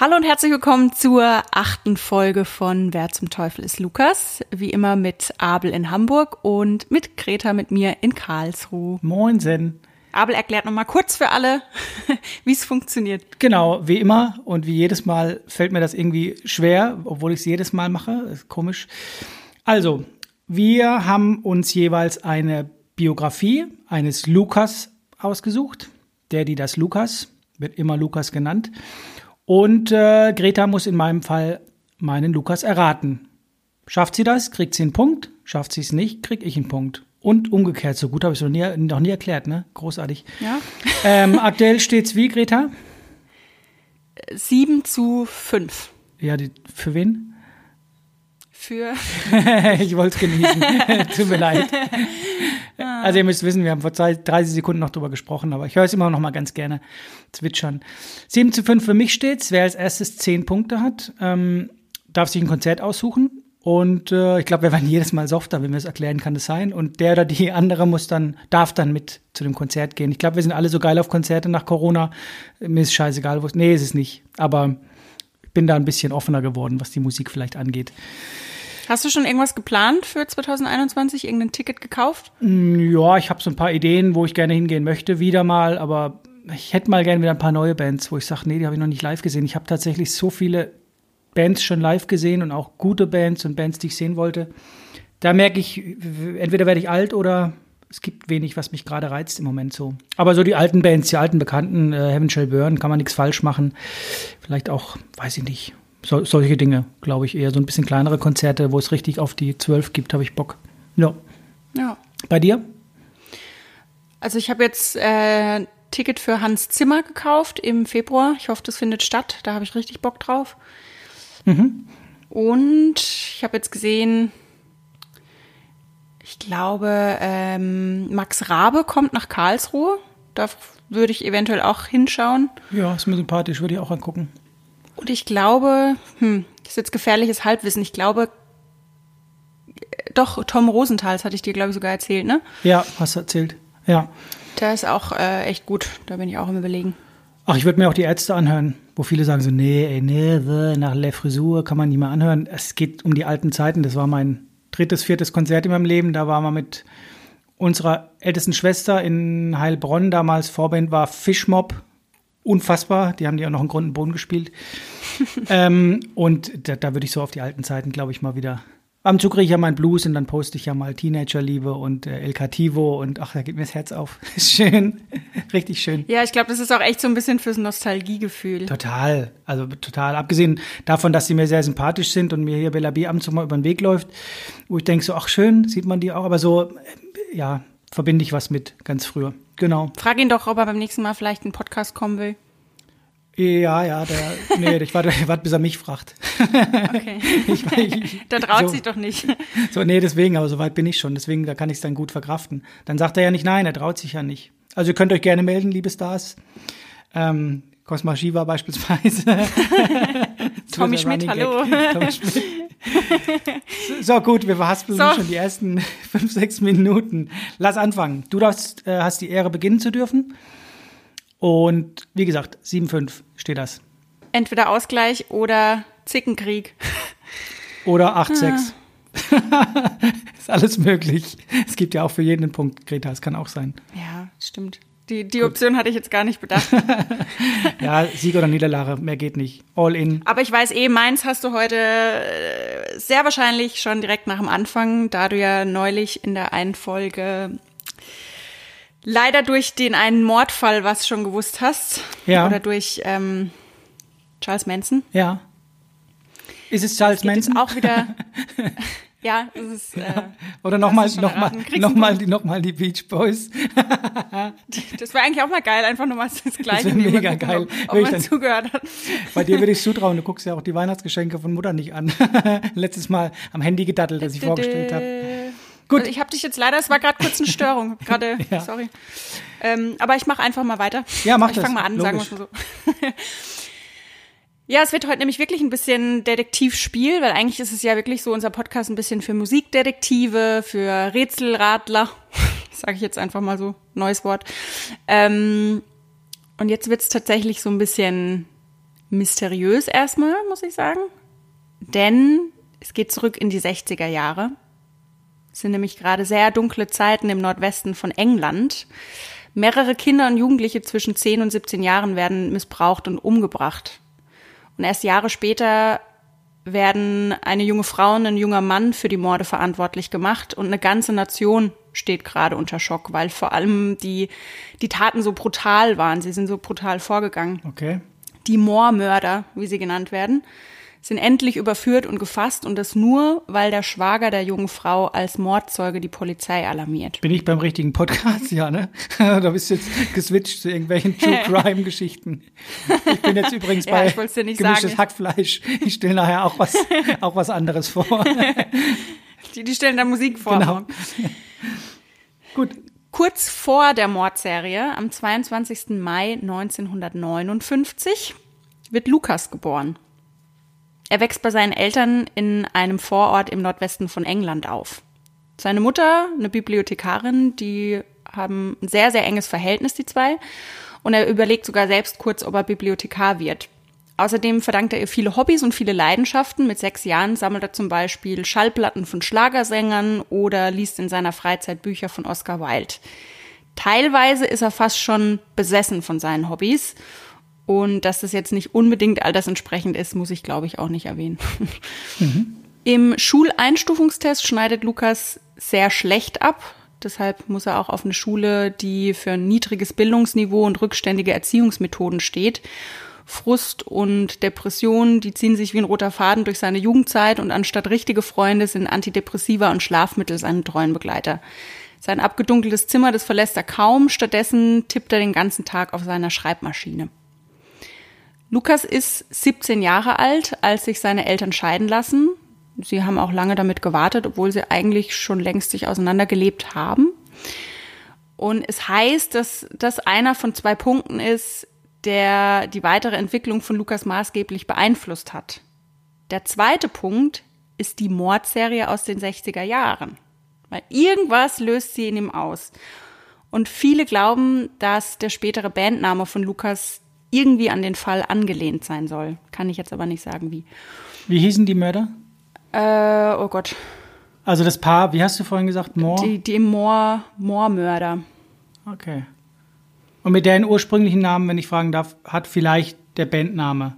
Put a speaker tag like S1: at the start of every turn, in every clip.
S1: Hallo und herzlich willkommen zur achten Folge von Wer zum Teufel ist Lukas? Wie immer mit Abel in Hamburg und mit Greta mit mir in Karlsruhe.
S2: Moinsen.
S1: Abel erklärt nochmal kurz für alle, wie es funktioniert.
S2: Genau, wie immer und wie jedes Mal fällt mir das irgendwie schwer, obwohl ich es jedes Mal mache. Ist komisch. Also, wir haben uns jeweils eine Biografie eines Lukas ausgesucht. Der, die das Lukas, wird immer Lukas genannt. Und äh, Greta muss in meinem Fall meinen Lukas erraten. Schafft sie das, kriegt sie einen Punkt. Schafft sie es nicht, krieg ich einen Punkt. Und umgekehrt, so gut habe ich es noch nie, noch nie erklärt, ne? Großartig.
S1: Ja.
S2: Ähm, aktuell steht's wie, Greta?
S1: 7 zu 5.
S2: Ja, die, für wen?
S1: Für.
S2: ich wollte es genießen. Tut mir leid. Also ihr müsst wissen, wir haben vor 30 Sekunden noch drüber gesprochen, aber ich höre es immer noch mal ganz gerne zwitschern. 7 zu 5 für mich steht's. Wer als erstes 10 Punkte hat, ähm, darf sich ein Konzert aussuchen. Und äh, ich glaube, wir werden jedes Mal softer, wenn wir es erklären, kann es sein. Und der oder die andere muss dann, darf dann mit zu dem Konzert gehen. Ich glaube, wir sind alle so geil auf Konzerte nach Corona. Mir ist scheißegal, wo Nee, ist es nicht. Aber bin da ein bisschen offener geworden, was die Musik vielleicht angeht.
S1: Hast du schon irgendwas geplant für 2021? Irgendein Ticket gekauft?
S2: Ja, ich habe so ein paar Ideen, wo ich gerne hingehen möchte, wieder mal, aber ich hätte mal gerne wieder ein paar neue Bands, wo ich sage, nee, die habe ich noch nicht live gesehen. Ich habe tatsächlich so viele Bands schon live gesehen und auch gute Bands und Bands, die ich sehen wollte. Da merke ich, entweder werde ich alt oder es gibt wenig, was mich gerade reizt im Moment so. Aber so die alten Bands, die alten Bekannten, äh, Heaven Shall Burn, kann man nichts falsch machen. Vielleicht auch, weiß ich nicht, so, solche Dinge, glaube ich, eher so ein bisschen kleinere Konzerte, wo es richtig auf die zwölf gibt, habe ich Bock. Ja.
S1: Ja.
S2: Bei dir?
S1: Also ich habe jetzt äh, Ticket für Hans Zimmer gekauft im Februar. Ich hoffe, das findet statt. Da habe ich richtig Bock drauf.
S2: Mhm.
S1: Und ich habe jetzt gesehen, ich glaube, ähm, Max Rabe kommt nach Karlsruhe. Da würde ich eventuell auch hinschauen.
S2: Ja, ist mir sympathisch, würde ich auch angucken.
S1: Und ich glaube, hm, das ist jetzt gefährliches Halbwissen. Ich glaube, doch, Tom Rosenthals hatte ich dir, glaube ich, sogar erzählt, ne?
S2: Ja, hast du erzählt. Ja.
S1: Der ist auch äh, echt gut. Da bin ich auch im Überlegen.
S2: Ach, ich würde mir auch die Ärzte anhören, wo viele sagen so, nee, ey, nee, nach La Frisur kann man nicht mehr anhören. Es geht um die alten Zeiten. Das war mein drittes, viertes Konzert in meinem Leben. Da waren wir mit unserer ältesten Schwester in Heilbronn. Damals Vorband war Fischmob. Unfassbar. Die haben die auch noch einen Grund und Boden gespielt. ähm, und da, da würde ich so auf die alten Zeiten, glaube ich, mal wieder am Zug kriege ich ja mein Blues und dann poste ich ja mal Teenagerliebe und äh, El Cativo und ach, da geht mir das Herz auf. Ist schön. Richtig schön.
S1: Ja, ich glaube, das ist auch echt so ein bisschen fürs Nostalgiegefühl.
S2: Total. Also total. Abgesehen davon, dass sie mir sehr sympathisch sind und mir hier Bella B ab und zu mal über den Weg läuft, wo ich denke so, ach schön, sieht man die auch, aber so, äh, ja, verbinde ich was mit ganz früher. Genau.
S1: Frag ihn doch, ob er beim nächsten Mal vielleicht einen Podcast kommen will.
S2: Ja, ja, der, nee, ich warte, warte, bis er mich fragt.
S1: Okay.
S2: ich, ich,
S1: da traut
S2: so,
S1: sich doch nicht.
S2: So, nee, deswegen, aber so weit bin ich schon. Deswegen, da kann ich es dann gut verkraften. Dann sagt er ja nicht nein, er traut sich ja nicht. Also ihr könnt euch gerne melden, liebe Stars. Ähm, Cosma Shiva beispielsweise.
S1: Tommy Schmidt, hallo.
S2: Tommy Schmidt. So, gut, wir verhaspeln
S1: So.
S2: schon die ersten fünf, sechs Minuten. Lass anfangen. Du darfst, äh, hast die Ehre, beginnen zu dürfen. Und wie gesagt, 7-5 steht das.
S1: Entweder Ausgleich oder Zickenkrieg.
S2: Oder 8-6. ist alles möglich. Es gibt ja auch für jeden einen Punkt, Greta, es kann auch sein.
S1: Ja, stimmt. Die, die Option hatte ich jetzt gar nicht bedacht.
S2: Ja, Sieg oder Niederlage, mehr geht nicht. All in.
S1: Aber ich weiß eh, meins hast du heute äh, sehr wahrscheinlich schon direkt nach dem Anfang, da du ja neulich in der einen Folge leider durch den einen Mordfall was schon gewusst hast.
S2: Ja.
S1: Oder durch ähm, Charles Manson.
S2: Ja. Ist es Charles Manson?
S1: auch wieder. ja, es ist. Äh,
S2: Oder nochmal noch mal, noch die, noch mal die Beach Boys.
S1: das wäre eigentlich auch mal geil, einfach nur mal das Gleiche.
S2: wär
S1: nehmen
S2: mega
S1: gucken,
S2: geil.
S1: Ob, ob
S2: ich
S1: man
S2: dann-
S1: zugehört hat.
S2: Bei dir würde ich zutrauen, du guckst ja auch die Weihnachtsgeschenke von Mutter nicht an. Letztes Mal am Handy gedattelt, das ich vorgestellt habe. Gut.
S1: Also ich habe dich jetzt leider, es war gerade kurz eine Störung. Gerade,
S2: Ja.
S1: sorry. Ähm, aber ich mache einfach mal weiter.
S2: Ja, mach
S1: ich
S2: das.
S1: fange mal an, sagen wir
S2: Logisch.
S1: mal so. ja, es wird heute nämlich wirklich ein bisschen Detektivspiel, weil eigentlich ist es ja wirklich so unser Podcast ein bisschen für Musikdetektive, für Rätselradler. Sage ich jetzt einfach mal so, neues Wort. Ähm, und jetzt wird's tatsächlich so ein bisschen mysteriös erstmal, muss ich sagen. Denn es geht zurück in die 60er Jahre. Es sind nämlich gerade sehr dunkle Zeiten im Nordwesten von England. Mehrere Kinder und Jugendliche zwischen 10 und 17 Jahren werden missbraucht und umgebracht. Und erst Jahre später werden eine junge Frau und ein junger Mann für die Morde verantwortlich gemacht und eine ganze Nation steht gerade unter Schock, weil vor allem die, die Taten so brutal waren. Sie sind so brutal vorgegangen.
S2: Okay.
S1: Die Moormörder, wie sie genannt werden, sind endlich überführt und gefasst und das nur, weil der Schwager der jungen Frau als Mordzeuge die Polizei alarmiert.
S2: Bin ich beim richtigen Podcast? Ja, ne? da bist du jetzt geswitcht zu irgendwelchen True Crime Geschichten. Ich bin jetzt übrigens
S1: Ja,
S2: bei
S1: ich wollt's dir nicht
S2: gemischtes
S1: sagen.
S2: Hackfleisch. Ich stelle nachher auch was, auch was anderes vor.
S1: Die, die stellen da Musik vor.
S2: genau. Gut.
S1: Kurz vor der Mordserie, am 22. Mai 1959, wird Lukas geboren. Er wächst bei seinen Eltern in einem Vorort im Nordwesten von England auf. Seine Mutter, eine Bibliothekarin, die haben ein sehr, sehr enges Verhältnis, die zwei. Und er überlegt sogar selbst kurz, ob er Bibliothekar wird. Außerdem verdankt er ihr viele Hobbys und viele Leidenschaften. Mit sechs Jahren sammelt er zum Beispiel Schallplatten von Schlagersängern oder liest in seiner Freizeit Bücher von Oscar Wilde. Teilweise ist er fast schon besessen von seinen Hobbys. Und dass das jetzt nicht unbedingt altersentsprechend ist, muss ich, glaube ich, auch nicht erwähnen. Im Schuleinstufungstest schneidet Lukas sehr schlecht ab. Deshalb muss er auch auf eine Schule, die für ein niedriges Bildungsniveau und rückständige Erziehungsmethoden steht. Frust und Depressionen, die ziehen sich wie ein roter Faden durch seine Jugendzeit und anstatt richtige Freunde sind Antidepressiva und Schlafmittel seine treuen Begleiter. Sein abgedunkeltes Zimmer, das verlässt er kaum, stattdessen tippt er den ganzen Tag auf seiner Schreibmaschine. Lukas ist 17 Jahre alt, als sich seine Eltern scheiden lassen. Sie haben auch lange damit gewartet, obwohl sie eigentlich schon längst sich auseinandergelebt haben. Und es heißt, dass das einer von zwei Punkten ist, der die weitere Entwicklung von Lukas maßgeblich beeinflusst hat. Der zweite Punkt ist die Mordserie aus den 60er Jahren. Weil irgendwas löst sie in ihm aus. Und viele glauben, dass der spätere Bandname von Lukas irgendwie an den Fall angelehnt sein soll. Kann ich jetzt aber nicht sagen, wie.
S2: Wie hießen die Mörder?
S1: Äh, oh Gott.
S2: Also das Paar, wie hast du vorhin gesagt? Moore?
S1: Die, die Moor, Moormörder.
S2: Okay. Und mit deren ursprünglichen Namen, wenn ich fragen darf, hat vielleicht der Bandname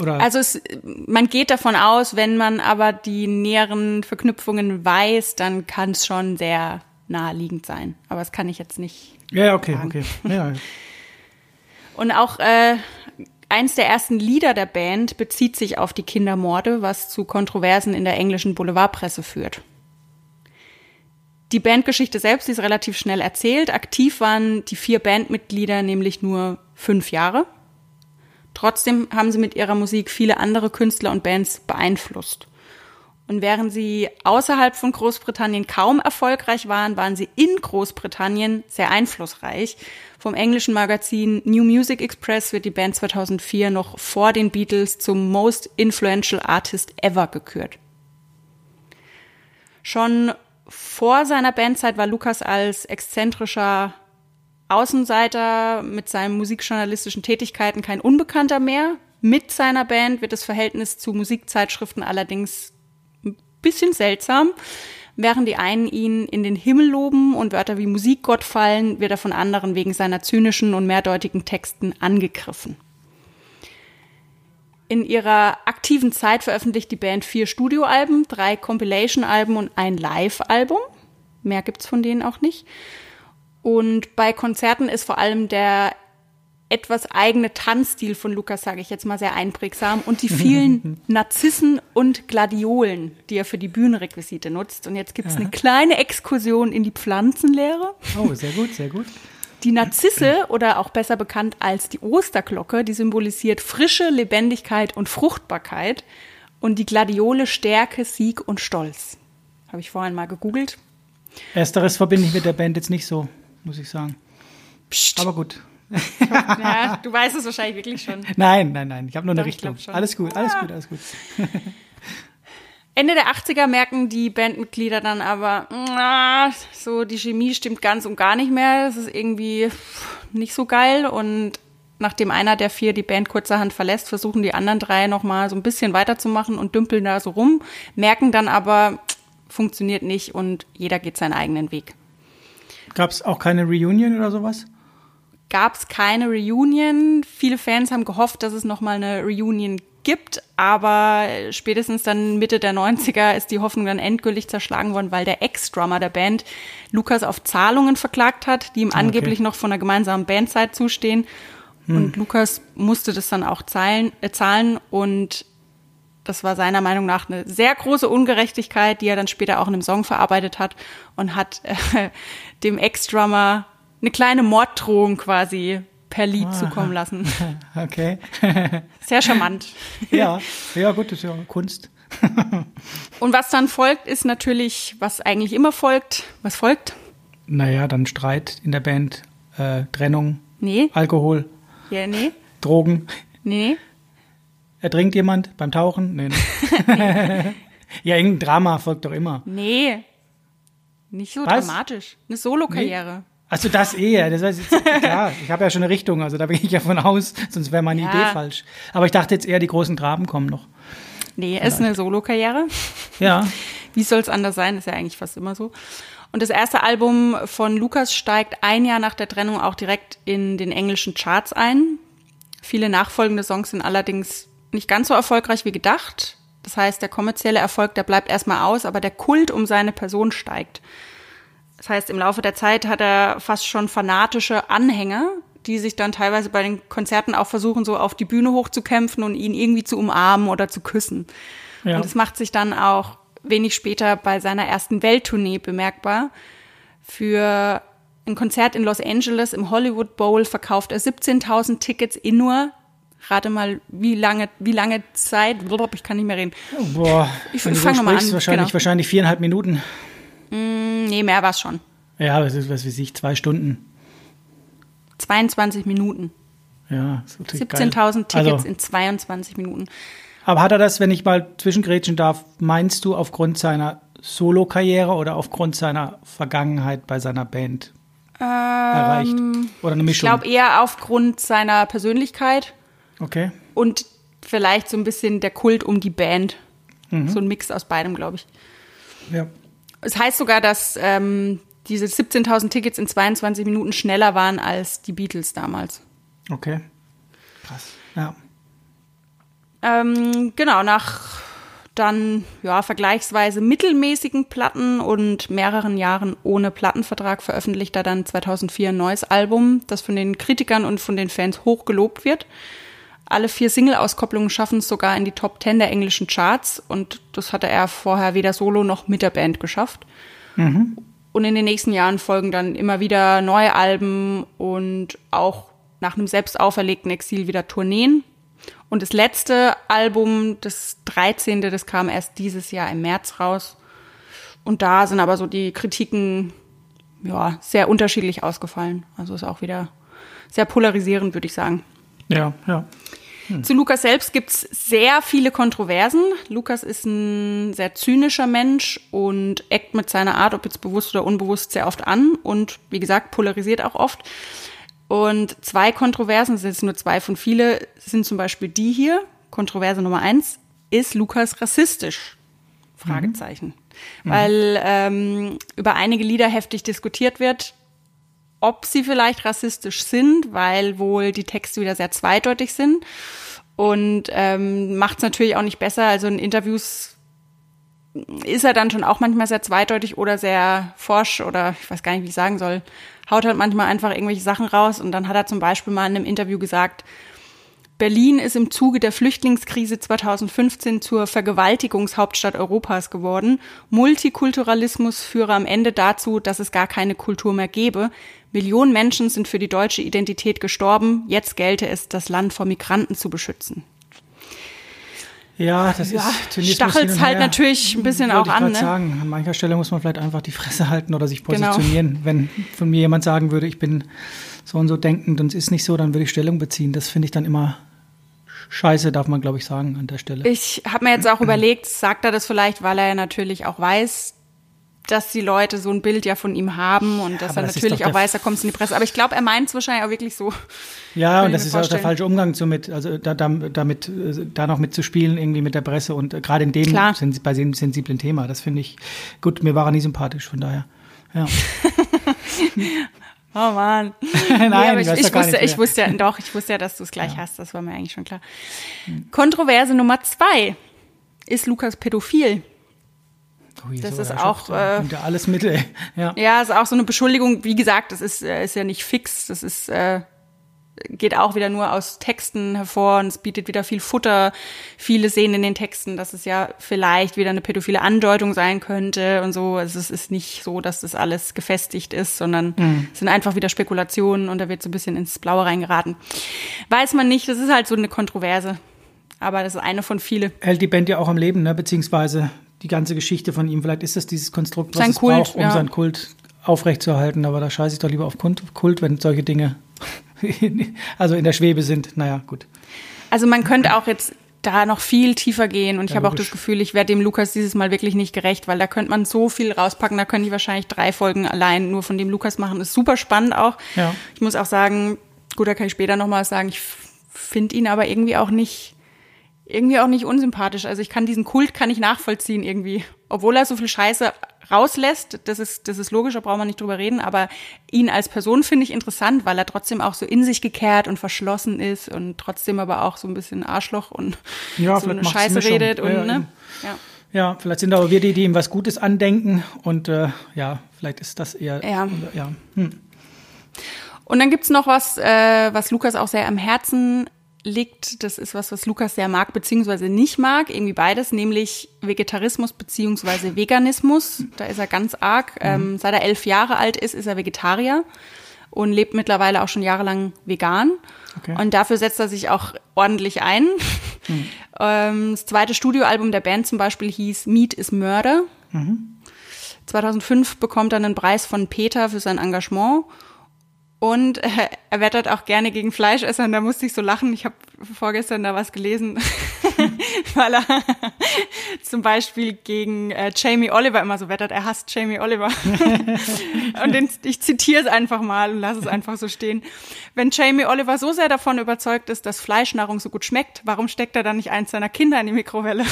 S2: oder
S1: Also es, man geht davon aus, wenn man aber die näheren Verknüpfungen weiß, dann kann es schon sehr naheliegend sein. Aber das kann ich jetzt nicht.
S2: ja, ja, okay,
S1: sagen.
S2: okay. Ja,
S1: Und auch äh, eins der ersten Lieder der Band bezieht sich auf die Kindermorde, was zu Kontroversen in der englischen Boulevardpresse führt. Die Bandgeschichte selbst ist relativ schnell erzählt. Aktiv waren die vier Bandmitglieder nämlich nur fünf Jahre. Trotzdem haben sie mit ihrer Musik viele andere Künstler und Bands beeinflusst. Und während sie außerhalb von Großbritannien kaum erfolgreich waren, waren sie in Großbritannien sehr einflussreich. Vom englischen Magazin New Music Express wird die Band 2004 noch vor den Beatles zum Most Influential Artist Ever gekürt. Schon vor seiner Bandzeit war Lukas als exzentrischer Außenseiter mit seinen musikjournalistischen Tätigkeiten kein Unbekannter mehr. Mit seiner Band wird das Verhältnis zu Musikzeitschriften allerdings ein bisschen seltsam. Während die einen ihn in den Himmel loben und Wörter wie Musikgott fallen, wird er von anderen wegen seiner zynischen und mehrdeutigen Texten angegriffen. In ihrer aktiven Zeit veröffentlicht die Band vier Studioalben, drei Compilation-Alben und ein Live-Album. Mehr gibt's von denen auch nicht. Und bei Konzerten ist vor allem der etwas eigene Tanzstil von Lukas, sage ich jetzt mal, sehr einprägsam und die vielen Narzissen und Gladiolen, die er für die Bühnenrequisite nutzt. Und jetzt gibt's eine kleine Exkursion in die Pflanzenlehre.
S2: Oh, sehr gut, sehr gut.
S1: Die Narzisse oder auch besser bekannt als die Osterglocke, die symbolisiert Frische, Lebendigkeit und Fruchtbarkeit und die Gladiole Stärke, Sieg und Stolz. Habe ich vorhin mal gegoogelt.
S2: Ersteres verbinde ich mit der Band jetzt nicht so, muss ich sagen.
S1: Psst.
S2: Aber gut.
S1: Ja, du weißt es wahrscheinlich wirklich schon.
S2: Nein, nein, nein. Ich habe nur eine
S1: Doch, ich
S2: Richtung. Alles gut, alles gut, alles gut.
S1: Ende der 80er merken die Bandmitglieder dann aber, na, so die Chemie stimmt ganz und gar nicht mehr. Das ist irgendwie nicht so geil und nachdem einer der vier die Band kurzerhand verlässt, versuchen die anderen drei nochmal so ein bisschen weiterzumachen und dümpeln da so rum, merken dann aber, funktioniert nicht und jeder geht seinen eigenen Weg.
S2: Gab es auch keine Reunion oder sowas?
S1: Gab es keine Reunion. Viele Fans haben gehofft, dass es nochmal eine Reunion gibt, aber spätestens dann Mitte der 90er ist die Hoffnung dann endgültig zerschlagen worden, weil der Ex-Drummer der Band Lukas auf Zahlungen verklagt hat, die ihm ah, okay. angeblich noch von einer gemeinsamen Bandzeit zustehen. Hm. Und Lukas musste das dann auch zahlen, äh, zahlen und das war seiner Meinung nach eine sehr große Ungerechtigkeit, die er dann später auch in einem Song verarbeitet hat und hat äh, dem Ex-Drummer eine kleine Morddrohung quasi per Lied ah, zukommen lassen.
S2: Okay.
S1: Sehr charmant.
S2: Ja, ja gut, das ist ja Kunst.
S1: Und was dann folgt, ist natürlich, was eigentlich immer folgt. Was folgt?
S2: Naja, dann Streit in der Band, äh, Trennung,
S1: nee.
S2: Alkohol,
S1: ja, nee.
S2: Drogen.
S1: Nee.
S2: Ertrinkt jemand beim Tauchen? Nee. nee. ja, irgendein Drama folgt doch immer.
S1: Nee. Nicht so Was? dramatisch. Eine Solokarriere.
S2: Also das eher, das heißt, klar, ich habe ja schon eine Richtung, also da bin ich ja von aus, sonst wäre meine ja. Idee falsch. Aber ich dachte jetzt eher, die großen Draben kommen noch.
S1: Nee, es ist eine Solokarriere.
S2: Ja.
S1: Wie soll es anders sein? Ist ja eigentlich fast immer so. Und das erste Album von Lukas steigt ein Jahr nach der Trennung auch direkt in den englischen Charts ein. Viele nachfolgende Songs sind allerdings nicht ganz so erfolgreich wie gedacht. Das heißt, der kommerzielle Erfolg, der bleibt erstmal aus, aber der Kult um seine Person steigt. Das heißt, im Laufe der Zeit hat er fast schon fanatische Anhänger, die sich dann teilweise bei den Konzerten auch versuchen, so auf die Bühne hochzukämpfen und ihn irgendwie zu umarmen oder zu küssen. Ja. Und das macht sich dann auch wenig später bei seiner ersten Welttournee bemerkbar. Für ein Konzert in Los Angeles im Hollywood Bowl verkauft er 17.000 Tickets in nur Rate mal, wie lange, wie lange Zeit? Ich kann nicht mehr reden.
S2: Boah, ich fange mal an. Wahrscheinlich, genau. wahrscheinlich viereinhalb Minuten.
S1: Mm, nee, mehr war es schon.
S2: Ja, das ist, was weiß ich, zwei Stunden.
S1: 22 Minuten.
S2: Ja,
S1: 17.000 Tickets also, in 22 Minuten.
S2: Aber hat er das, wenn ich mal zwischengrätschen darf, meinst du aufgrund seiner Solo-Karriere oder aufgrund seiner Vergangenheit bei seiner Band ähm, erreicht? Oder eine Mischung?
S1: Ich glaube eher aufgrund seiner Persönlichkeit.
S2: Okay.
S1: Und vielleicht so ein bisschen der Kult um die Band. Mhm. So ein Mix aus beidem, glaube ich.
S2: Ja.
S1: Es heißt sogar, dass ähm, diese 17.000 Tickets in 22 Minuten schneller waren als die Beatles damals.
S2: Okay. Krass. Ja.
S1: Ähm, genau, nach dann ja vergleichsweise mittelmäßigen Platten und mehreren Jahren ohne Plattenvertrag veröffentlicht er dann 2004 ein neues Album, das von den Kritikern und von den Fans hoch gelobt wird. Alle vier Single-Auskopplungen schaffen es sogar in die Top Ten der englischen Charts und das hatte er vorher weder solo noch mit der Band geschafft. Mhm. Und in den nächsten Jahren folgen dann immer wieder neue Alben und auch nach einem selbst auferlegten Exil wieder Tourneen. Und das letzte Album, das 13., das kam erst dieses Jahr im März raus. Und da sind aber so die Kritiken ja, sehr unterschiedlich ausgefallen. Also ist auch wieder sehr polarisierend, würde ich sagen.
S2: Ja, ja.
S1: Hm. Zu Lukas selbst gibt's sehr viele Kontroversen. Lukas ist ein sehr zynischer Mensch und eckt mit seiner Art, ob jetzt bewusst oder unbewusst, sehr oft an und wie gesagt, polarisiert auch oft. Und zwei Kontroversen, das sind jetzt nur zwei von viele, sind zum Beispiel die hier. Kontroverse Nummer eins, ist Lukas rassistisch? Fragezeichen. Mhm. Weil ähm, über einige Lieder heftig diskutiert wird, ob sie vielleicht rassistisch sind, weil wohl die Texte wieder sehr zweideutig sind. Und ähm, macht es natürlich auch nicht besser. Also in Interviews ist er dann schon auch manchmal sehr zweideutig oder sehr forsch oder ich weiß gar nicht, wie ich sagen soll. Haut halt manchmal einfach irgendwelche Sachen raus. Und dann hat er zum Beispiel mal in einem Interview gesagt, Berlin ist im Zuge der Flüchtlingskrise 2015 zur Vergewaltigungshauptstadt Europas geworden. Multikulturalismus führe am Ende dazu, dass es gar keine Kultur mehr gäbe. Millionen Menschen sind für die deutsche Identität gestorben. Jetzt gelte es, das Land vor Migranten zu beschützen.
S2: Ja, das ja,
S1: ist Stachelt halt natürlich ein bisschen auch an. Ne?
S2: sagen, an mancher Stelle muss man vielleicht einfach die Fresse halten oder sich genau. positionieren. Genau. Wenn von mir jemand sagen würde, ich bin so und so denkend und es ist nicht so, dann würde ich Stellung beziehen. Das finde ich dann immer scheiße, darf man, glaube ich, sagen an der Stelle.
S1: Ich habe mir jetzt auch überlegt, sagt er das vielleicht, weil er natürlich auch weiß, dass die Leute so ein Bild ja von ihm haben und dass
S2: aber
S1: er
S2: das
S1: natürlich auch weiß, da kommt es in die Presse. Aber ich glaube, er meint es wahrscheinlich auch wirklich so.
S2: Ja, und das ist auch der falsche Umgang somit, also da, da, damit, da noch mitzuspielen, irgendwie mit der Presse und gerade in dem,
S1: Klar.
S2: bei dem sensiblen Thema, das finde ich, gut, mir war er nie sympathisch, von daher, ja.
S1: Oh Mann.
S2: Nein,
S1: nee, ich, ich, wusste, ich wusste ja, doch, ich wusste ja, dass du es gleich hast. Das war mir eigentlich schon klar. Kontroverse Nummer zwei. Ist Lukas pädophil?
S2: Ui,
S1: Das
S2: so,
S1: ist
S2: ja,
S1: auch, äh,
S2: alles mit, ey. ja.
S1: Ja, ist auch so eine Beschuldigung. Wie gesagt, das ist, äh, ist ja nicht fix. Das ist, äh, geht auch wieder nur aus Texten hervor und es bietet wieder viel Futter. Viele sehen in den Texten, dass es ja vielleicht wieder eine pädophile Andeutung sein könnte und so. Also es ist nicht so, dass das alles gefestigt ist, sondern es sind einfach wieder Spekulationen und da wird so ein bisschen ins Blaue reingeraten. Weiß man nicht, das ist halt so eine Kontroverse. Aber das ist eine von viele.
S2: hält die Band ja auch am Leben, ne? beziehungsweise die ganze Geschichte von ihm. Vielleicht ist das dieses Konstrukt, was
S1: Sein
S2: es
S1: Kult,
S2: braucht, um
S1: ja.
S2: seinen Kult aufrechtzuerhalten. Aber da scheiße ich doch lieber auf Kult, wenn solche Dinge also in der Schwebe sind. Naja, gut.
S1: Also man könnte auch jetzt da noch viel tiefer gehen und ich
S2: Ja,
S1: habe auch das Gefühl, ich werde dem Lukas dieses Mal wirklich nicht gerecht, weil da könnte man so viel rauspacken, da können die wahrscheinlich drei Folgen allein nur von dem Lukas machen. Ist super spannend auch.
S2: Ja.
S1: Ich muss auch sagen, gut, da kann ich später noch mal was sagen, ich finde ihn aber irgendwie auch nicht irgendwie auch nicht unsympathisch. Also ich kann diesen Kult kann ich nachvollziehen irgendwie, obwohl er so viel Scheiße rauslässt. Das ist das ist logisch, da brauchen wir nicht drüber reden. Aber ihn als Person finde ich interessant, weil er trotzdem auch so in sich gekehrt und verschlossen ist und trotzdem aber auch so ein bisschen Arschloch und
S2: Ja,
S1: so eine Scheiße
S2: Mischung.
S1: redet und
S2: Ja,
S1: ne. Ja.
S2: Ja, vielleicht sind aber wir die, die ihm was Gutes andenken. Und äh, ja, vielleicht ist das eher.
S1: Ja.
S2: ja.
S1: Und dann gibt's noch was, äh, was Lukas auch sehr am Herzen liegt. Das ist was, was Lukas sehr mag, beziehungsweise nicht mag. Irgendwie beides, nämlich Vegetarismus beziehungsweise Veganismus. Da ist er ganz arg. Ähm, seit er elf Jahre alt ist, ist er Vegetarier und lebt mittlerweile auch schon jahrelang vegan.
S2: Okay.
S1: Und dafür setzt er sich auch ordentlich ein. Ähm, das zweite Studioalbum der Band zum Beispiel hieß Meat is Murder. 2005 bekommt er einen Preis von Peter für sein Engagement. Und äh, er wettert auch gerne gegen Fleischesser. Und da musste ich so lachen. Ich habe vorgestern da was gelesen, weil er zum Beispiel gegen äh, Jamie Oliver immer so wettert. Er hasst Jamie Oliver. und den, ich zitiere es einfach mal und lasse es einfach so stehen. Wenn Jamie Oliver so sehr davon überzeugt ist, dass Fleischnahrung so gut schmeckt, warum steckt er dann nicht eins seiner Kinder in die Mikrowelle?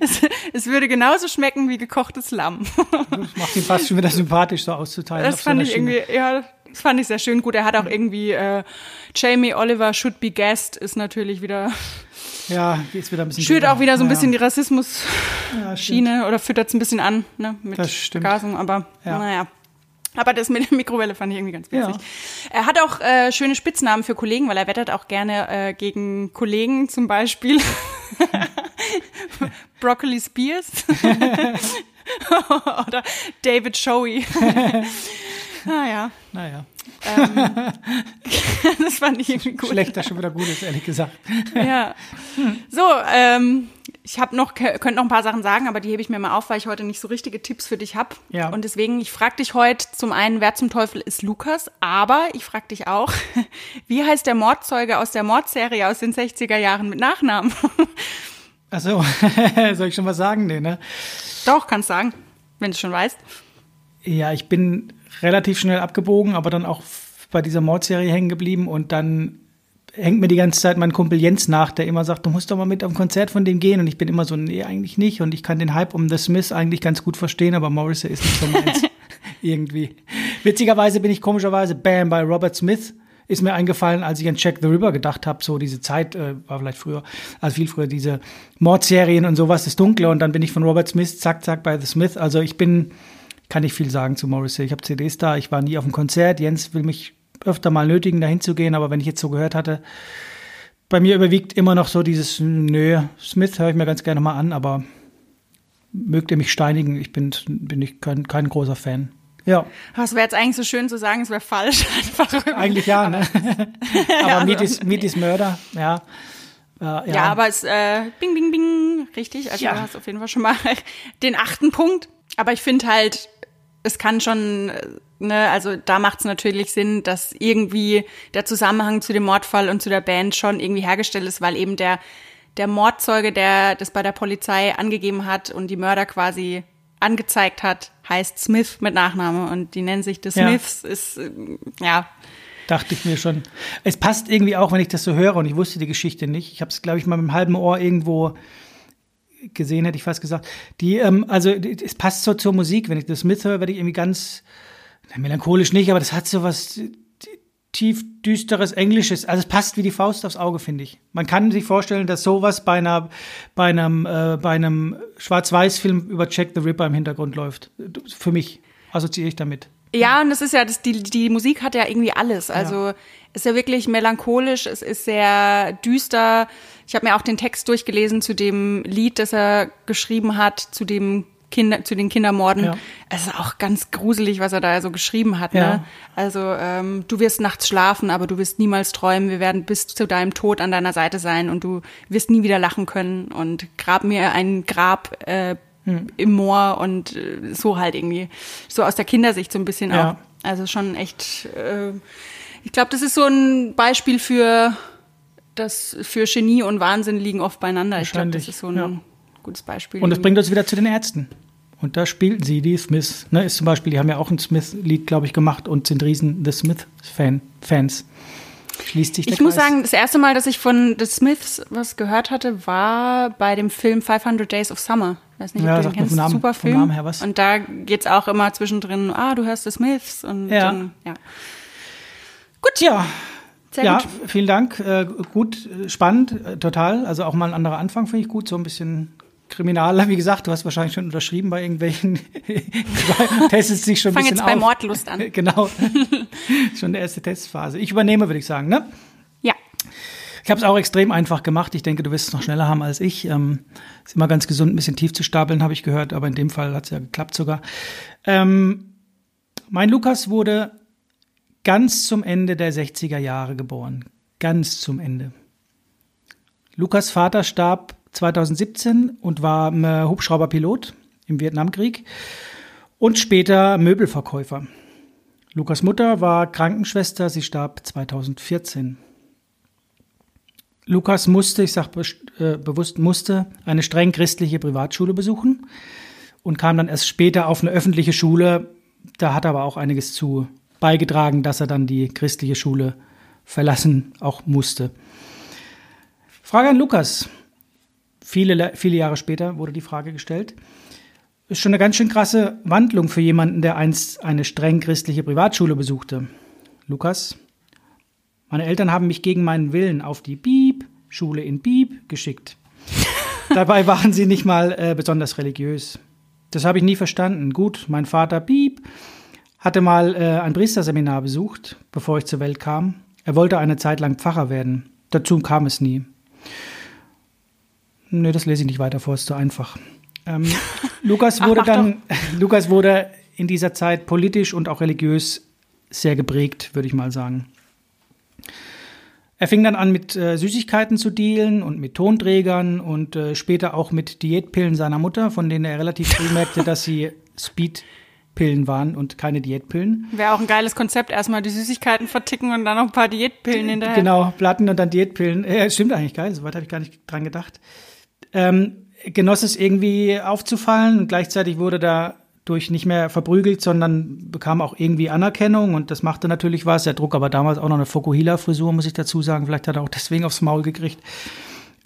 S1: es, es würde genauso schmecken wie gekochtes Lamm.
S2: Das macht ihn fast schon wieder sympathisch, so auszuteilen.
S1: Das fand ich
S2: Schiene.
S1: irgendwie, ja, das fand ich sehr schön. Gut, er hat auch irgendwie äh, Jamie Oliver should be guest ist natürlich wieder
S2: Ja, die ist wieder ein bisschen.
S1: schürt auch wieder so ein
S2: Ja,
S1: bisschen die
S2: Ja,
S1: Rassismus-Schiene oder füttert es ein bisschen an, ne, mit
S2: Das stimmt.
S1: Gasung, aber
S2: Ja.
S1: naja. Aber das mit der Mikrowelle fand ich irgendwie ganz witzig.
S2: Ja.
S1: Er hat auch äh, schöne Spitznamen für Kollegen, weil er wettert auch gerne äh, gegen Kollegen, zum Beispiel Broccoli Spears oder David Showy. ah ja,
S2: Naja,
S1: das fand ich irgendwie gut.
S2: schlechter schon wieder gut ist, ehrlich gesagt.
S1: Ja. So, ähm, ich habe noch könnte noch ein paar Sachen sagen, aber die hebe ich mir mal auf, weil ich heute nicht so richtige Tipps für dich habe.
S2: Ja.
S1: Und deswegen, ich frage dich heute zum einen, wer zum Teufel ist Lukas, aber ich frage dich auch, wie heißt der Mordzeuge aus der Mordserie aus den 60er Jahren mit Nachnamen?
S2: Achso, soll ich schon was sagen? Nee, ne?
S1: Doch, kannst sagen, wenn du schon weißt.
S2: Ja, ich bin relativ schnell abgebogen, aber dann auch bei dieser Mordserie hängen geblieben und dann hängt mir die ganze Zeit mein Kumpel Jens nach, der immer sagt, du musst doch mal mit auf ein Konzert von dem gehen und ich bin immer so, nee, eigentlich nicht und ich kann den Hype um The Smiths eigentlich ganz gut verstehen, aber Morrissey ist nicht so meins. Irgendwie. Witzigerweise bin ich komischerweise, bam, bei Robert Smith ist mir eingefallen, als ich an Check the River gedacht habe, so diese Zeit äh, war vielleicht früher, also viel früher, diese Mordserien und sowas, das Dunkle und dann bin ich von Robert Smith, zack, zack, bei The Smith. Also ich bin, kann nicht viel sagen zu Morrissey. Ich habe CDs da, ich war nie auf dem Konzert. Jens will mich öfter mal nötigen, dahin zu gehen, aber wenn ich jetzt so gehört hatte, bei mir überwiegt immer noch so dieses, nö, Smith höre ich mir ganz gerne mal an, aber mögt ihr mich steinigen, ich bin, bin ich kein, kein großer Fan. Ja,
S1: Das wäre jetzt eigentlich so schön zu sagen, es wäre falsch. Einfach
S2: eigentlich ja, ne? aber Meat is, Meat is Murder, ja. Äh, ja.
S1: Ja, aber es, äh, bing, bing, bing, richtig. Also
S2: Ja.
S1: du hast auf jeden Fall schon mal den achten Punkt. Aber ich finde halt, es kann schon, äh, ne, also da macht es natürlich Sinn, dass irgendwie der Zusammenhang zu dem Mordfall und zu der Band schon irgendwie hergestellt ist, weil eben der, der Mordzeuge, der das bei der Polizei angegeben hat und die Mörder quasi angezeigt hat, heißt Smith mit Nachname und die nennen sich The Smiths, ja. ist, äh, ja.
S2: Dachte ich mir schon. Es passt irgendwie auch, wenn ich das so höre und ich wusste die Geschichte nicht. Ich habe es, glaube ich, mal mit einem halben Ohr irgendwo gesehen, hätte ich fast gesagt. Die, ähm, also es passt so zur Musik. Wenn ich das Smith höre, werde ich irgendwie ganz melancholisch nicht, aber das hat so was tief düsteres Englisches. Also es passt wie die Faust aufs Auge, finde ich. Man kann sich vorstellen, dass sowas bei einer bei einem äh, bei einem Schwarz-Weiß-Film über Jack the Ripper im Hintergrund läuft. Für mich assoziiere ich damit.
S1: Ja, und das ist ja, das, die, die Musik hat ja irgendwie alles. Also ja. ist ja wirklich melancholisch, es ist sehr düster. Ich habe mir auch den Text durchgelesen zu dem Lied, das er geschrieben hat, zu dem Kinder, zu den Kindermorden. Ja. Es ist auch ganz gruselig, was er da so geschrieben hat. Ne? Ja. Ne? Also ähm, du wirst nachts schlafen, aber du wirst niemals träumen. Wir werden bis zu deinem Tod an deiner Seite sein und du wirst nie wieder lachen können. Und grab mir ein Grab äh, hm. im Moor und äh, so halt irgendwie. So aus der Kindersicht so ein bisschen ja. auch. Also schon echt. Äh, ich glaube, das ist so ein Beispiel für das für Genie und Wahnsinn liegen oft beieinander. Ich glaube, das ist so ein gutes Beispiel.
S2: Und das bringt uns wieder zu den Ärzten. Und da spielten sie die Smiths. Ne, ist zum Beispiel, die haben ja auch ein Smith-Lied, glaube ich, gemacht und sind riesen The Smith-Fans. Schließt sich
S1: der Ich Kreis. muss sagen, das erste Mal, dass ich von The Smiths was gehört hatte, war bei dem Film 500 Days of Summer. Weiß nicht, ob ja, du den kennst. Namen, Super Film. Namen her was. Und da geht es auch immer zwischendrin, ah, du hörst The Smiths. Und
S2: ja. Dann, ja. Gut. Ja, sehr ja, gut. vielen Dank. Äh, gut, spannend, äh, total. Also auch mal ein anderer Anfang finde ich gut. So ein bisschen Kriminaler, wie gesagt, du hast wahrscheinlich schon unterschrieben bei irgendwelchen, testest dich schon ein Fang bisschen jetzt bei
S1: Mordlust an.
S2: genau, schon die erste Testphase. Ich übernehme, würde ich sagen, ne? Ich habe es auch extrem einfach gemacht. Ich denke, du wirst es noch schneller haben als ich. Ähm, ist immer ganz gesund, ein bisschen tief zu stapeln, habe ich gehört, aber in dem Fall hat es ja geklappt sogar. Ähm, mein Lukas wurde ganz zum Ende der 60er Jahre geboren. Ganz zum Ende. Lukas Vater starb 2017 und war äh, Hubschrauberpilot im Vietnamkrieg und später Möbelverkäufer. Lukas Mutter war Krankenschwester, sie starb 2014. Lukas musste, ich sage be äh, bewusst musste, eine streng christliche Privatschule besuchen und kam dann erst später auf eine öffentliche Schule. Da hat er aber auch einiges zu beigetragen, dass er dann die christliche Schule verlassen auch musste. Frage an Lukas. Viele, viele Jahre später wurde die Frage gestellt. Ist schon eine ganz schön krasse Wandlung für jemanden, der einst eine streng christliche Privatschule besuchte. Lukas, meine Eltern haben mich gegen meinen Willen auf die Bieb-Schule in Bieb geschickt. Dabei waren sie nicht mal äh, besonders religiös. Das habe ich nie verstanden. Gut, mein Vater Bieb hatte mal äh, ein Priesterseminar besucht, bevor ich zur Welt kam. Er wollte eine Zeit lang Pfarrer werden. Dazu kam es nie. Nee, das lese ich nicht weiter vor, ist zu einfach. Ähm, Lukas wurde Ach, dann, Lukas wurde in dieser Zeit politisch und auch religiös sehr geprägt, würde ich mal sagen. Er fing dann an, mit äh, Süßigkeiten zu dealen und mit Tonträgern und äh, später auch mit Diätpillen seiner Mutter, von denen er relativ früh merkte, dass sie Speedpillen waren und keine Diätpillen.
S1: Wäre auch ein geiles Konzept, erstmal die Süßigkeiten verticken und dann noch ein paar Diätpillen hinterher.
S2: Genau, Platten und dann Diätpillen. Ja, stimmt eigentlich geil, soweit habe ich gar nicht dran gedacht ähm, genoss es irgendwie aufzufallen und gleichzeitig wurde da durch nicht mehr verprügelt, sondern bekam auch irgendwie Anerkennung und das machte natürlich was. Er trug aber damals auch noch eine Fokuhila-Frisur, muss ich dazu sagen. Vielleicht hat er auch deswegen aufs Maul gekriegt.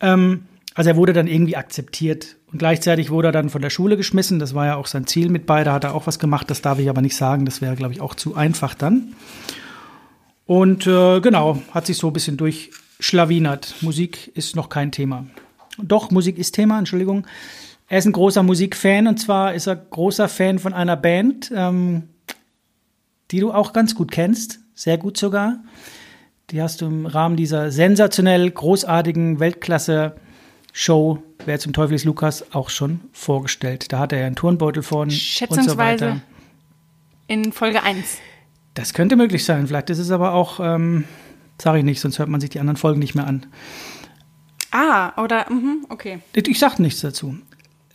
S2: Ähm, also er wurde dann irgendwie akzeptiert und gleichzeitig wurde er dann von der Schule geschmissen. Das war ja auch sein Ziel mit bei. Da hat er auch was gemacht. Das darf ich aber nicht sagen. Das wäre, glaube ich, auch zu einfach dann. Und äh, genau, hat sich so ein bisschen durchschlawinert. Musik ist noch kein Thema. Doch, Musik ist Thema, Entschuldigung. Er ist ein großer Musikfan und zwar ist er großer Fan von einer Band, ähm, die du auch ganz gut kennst, sehr gut sogar. Die hast du im Rahmen dieser sensationell großartigen Weltklasse-Show, Wer zum Teufel ist Lukas, auch schon vorgestellt. Da hat er einen Turnbeutel von
S1: Schätzungsweise und so in Folge 1.
S2: Das könnte möglich sein. Vielleicht ist es aber auch, ähm, sage ich nicht, sonst hört man sich die anderen Folgen nicht mehr an.
S1: Ah, oder, mh, okay.
S2: Ich sag nichts dazu.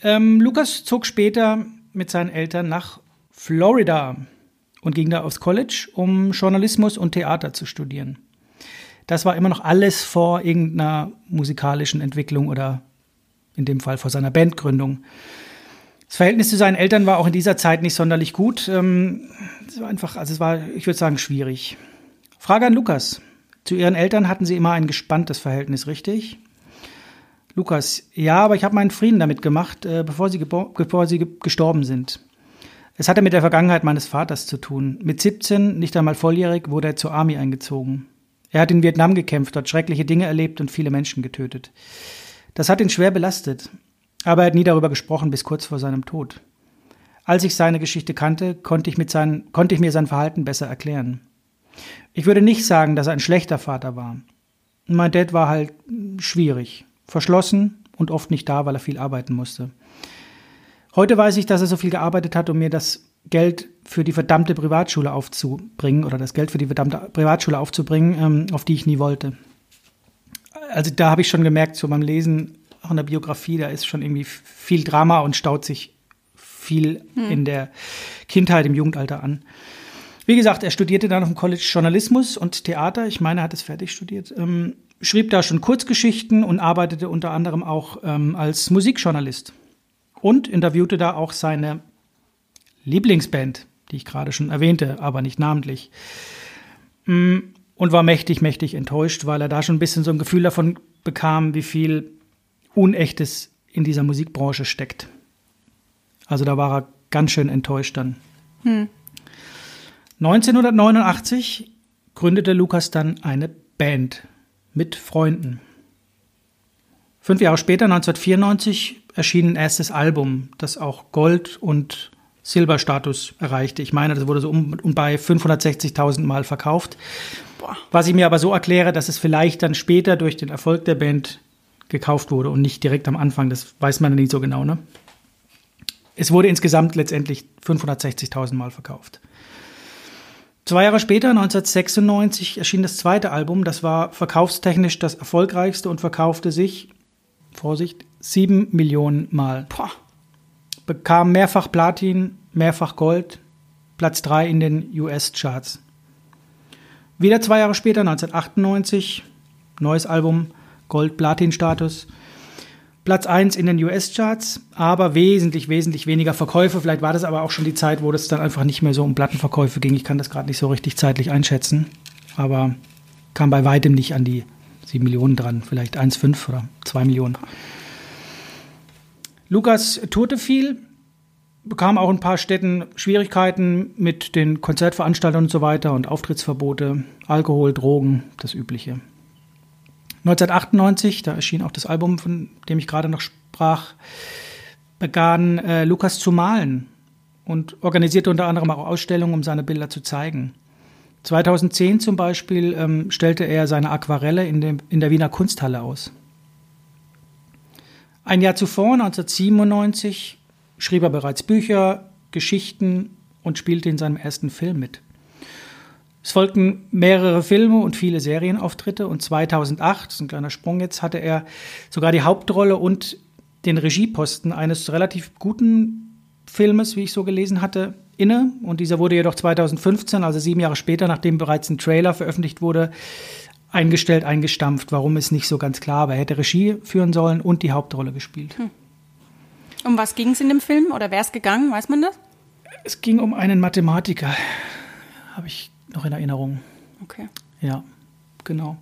S2: Ähm, Lukas zog später mit seinen Eltern nach Florida und ging da aufs College, um Journalismus und Theater zu studieren. Das war immer noch alles vor irgendeiner musikalischen Entwicklung oder in dem Fall vor seiner Bandgründung. Das Verhältnis zu seinen Eltern war auch in dieser Zeit nicht sonderlich gut. Ähm, es war einfach, also es war, ich würde sagen, schwierig. Frage an Lukas. Zu Ihren Eltern hatten Sie immer ein gespanntes Verhältnis, richtig? Lukas, ja, aber ich habe meinen Frieden damit gemacht, äh, bevor Sie, bevor Sie gestorben sind. Es hatte mit der Vergangenheit meines Vaters zu tun. Mit 17, nicht einmal volljährig, wurde er zur Army eingezogen. Er hat in Vietnam gekämpft, dort schreckliche Dinge erlebt und viele Menschen getötet. Das hat ihn schwer belastet, aber er hat nie darüber gesprochen bis kurz vor seinem Tod. Als ich seine Geschichte kannte, konnte ich, mit sein, konnte ich mir sein Verhalten besser erklären. Ich würde nicht sagen, dass er ein schlechter Vater war. Mein Dad war halt schwierig, verschlossen und oft nicht da, weil er viel arbeiten musste. Heute weiß ich, dass er so viel gearbeitet hat, um mir das Geld für die verdammte Privatschule aufzubringen oder das Geld für die verdammte Privatschule aufzubringen, ähm, auf die ich nie wollte. Also da habe ich schon gemerkt, so beim Lesen auch in der Biografie, da ist schon irgendwie viel Drama und staut sich viel hm. in der Kindheit, im Jugendalter an. Wie gesagt, er studierte dann auf dem College Journalismus und Theater. Ich meine, er hat es fertig studiert. Ähm, schrieb da schon Kurzgeschichten und arbeitete unter anderem auch ähm, als Musikjournalist. Und interviewte da auch seine Lieblingsband, die ich gerade schon erwähnte, aber nicht namentlich. Mm, und war mächtig, mächtig enttäuscht, weil er da schon ein bisschen so ein Gefühl davon bekam, wie viel Unechtes in dieser Musikbranche steckt. Also da war er ganz schön enttäuscht dann. Hm. 1989 gründete Lukas dann eine Band mit Freunden. Fünf Jahre später, 1994, erschien ein erstes Album, das auch Gold- und Silberstatus erreichte. Ich meine, das wurde so um, um bei 560.000 Mal verkauft. Was ich mir aber so erkläre, dass es vielleicht dann später durch den Erfolg der Band gekauft wurde und nicht direkt am Anfang. Das weiß man nicht so genau. Ne? Es wurde insgesamt letztendlich 560.000 Mal verkauft. Zwei Jahre später, 1996, erschien das zweite Album. Das war verkaufstechnisch das erfolgreichste und verkaufte sich, Vorsicht, sieben Millionen Mal. Boah. Bekam mehrfach Platin, mehrfach Gold, Platz drei in den US-Charts. Wieder zwei Jahre später, 1998, neues Album, Gold-Platin-Status. Platz 1 in den US-Charts, aber wesentlich, wesentlich weniger Verkäufe. Vielleicht war das aber auch schon die Zeit, wo das dann einfach nicht mehr so um Plattenverkäufe ging. Ich kann das gerade nicht so richtig zeitlich einschätzen, aber kam bei weitem nicht an die 7 Millionen dran, vielleicht 1,5 oder 2 Millionen. Lukas tourte viel, bekam auch in ein paar Städten Schwierigkeiten mit den Konzertveranstaltungen und so weiter und Auftrittsverbote, Alkohol, Drogen, das Übliche. 1998, da erschien auch das Album, von dem ich gerade noch sprach, begann äh, Lukas zu malen und organisierte unter anderem auch Ausstellungen, um seine Bilder zu zeigen. 2010 zum Beispiel ähm, stellte er seine Aquarelle in, dem, in der Wiener Kunsthalle aus. Ein Jahr zuvor, 1997, schrieb er bereits Bücher, Geschichten und spielte in seinem ersten Film mit. Es folgten mehrere Filme und viele Serienauftritte und 2008, das ist ein kleiner Sprung jetzt, hatte er sogar die Hauptrolle und den Regieposten eines relativ guten Filmes, wie ich so gelesen hatte, inne. Und dieser wurde jedoch 2015, also sieben Jahre später, nachdem bereits ein Trailer veröffentlicht wurde, eingestellt, eingestampft. Warum ist nicht so ganz klar, aber er hätte Regie führen sollen und die Hauptrolle gespielt. Hm.
S1: Um was ging es in dem Film oder wer ist gegangen, weiß man das?
S2: Es ging um einen Mathematiker. Habe ich noch in Erinnerung.
S1: Okay.
S2: Ja, genau.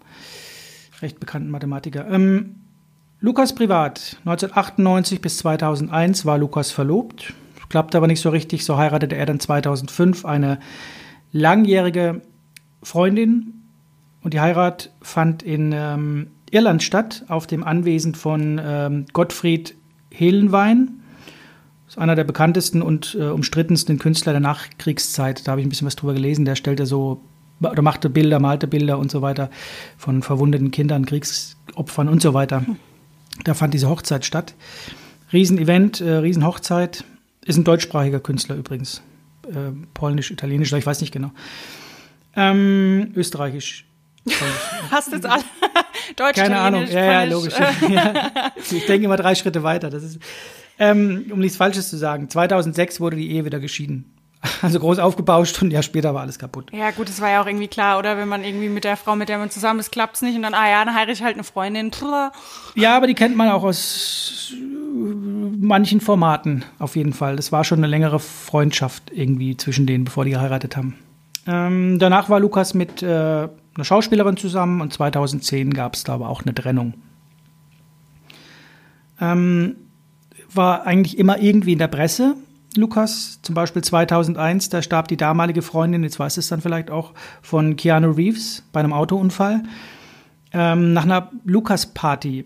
S2: Recht bekannten Mathematiker. Ähm, Lukas privat. 1998 bis 2001 war Lukas verlobt. Klappt aber nicht so richtig. So heiratete er dann 2005 eine langjährige Freundin. Und die Heirat fand in ähm, Irland statt, auf dem Anwesen von ähm, Gottfried Helenwein. Ist einer der bekanntesten und äh, umstrittensten Künstler der Nachkriegszeit. Da habe ich ein bisschen was drüber gelesen. Der stellte so oder machte Bilder, malte Bilder und so weiter von verwundeten Kindern, Kriegsopfern und so weiter. Da fand diese Hochzeit statt. Riesenevent, äh, Riesenhochzeit. Ist ein deutschsprachiger Künstler übrigens. Äh, Polnisch, Italienisch, ich weiß nicht genau. Ähm, Österreichisch.
S1: Hast du jetzt alle?
S2: Deutsch, Keine Ahnung, ja, ja, logisch. ja. Ich denke immer drei Schritte weiter. Das ist, ähm, um nichts Falsches zu sagen, 2006 wurde die Ehe wieder geschieden. Also groß aufgebauscht und ein Jahr später war alles kaputt.
S1: Ja, gut, das war ja auch irgendwie klar, oder? Wenn man irgendwie mit der Frau, mit der man zusammen ist, klappt es nicht und dann, ah ja, dann heirate ich halt eine Freundin.
S2: Ja, aber die kennt man auch aus manchen Formaten auf jeden Fall. Das war schon eine längere Freundschaft irgendwie zwischen denen, bevor die geheiratet haben. Ähm, danach war Lukas mit äh, einer Schauspielerin zusammen und 2010 gab es da aber auch eine Trennung. Ähm, war eigentlich immer irgendwie in der Presse. Lukas, zum Beispiel 2001, da starb die damalige Freundin, jetzt weiß es dann vielleicht auch, von Keanu Reeves bei einem Autounfall ähm, nach einer Lukas-Party.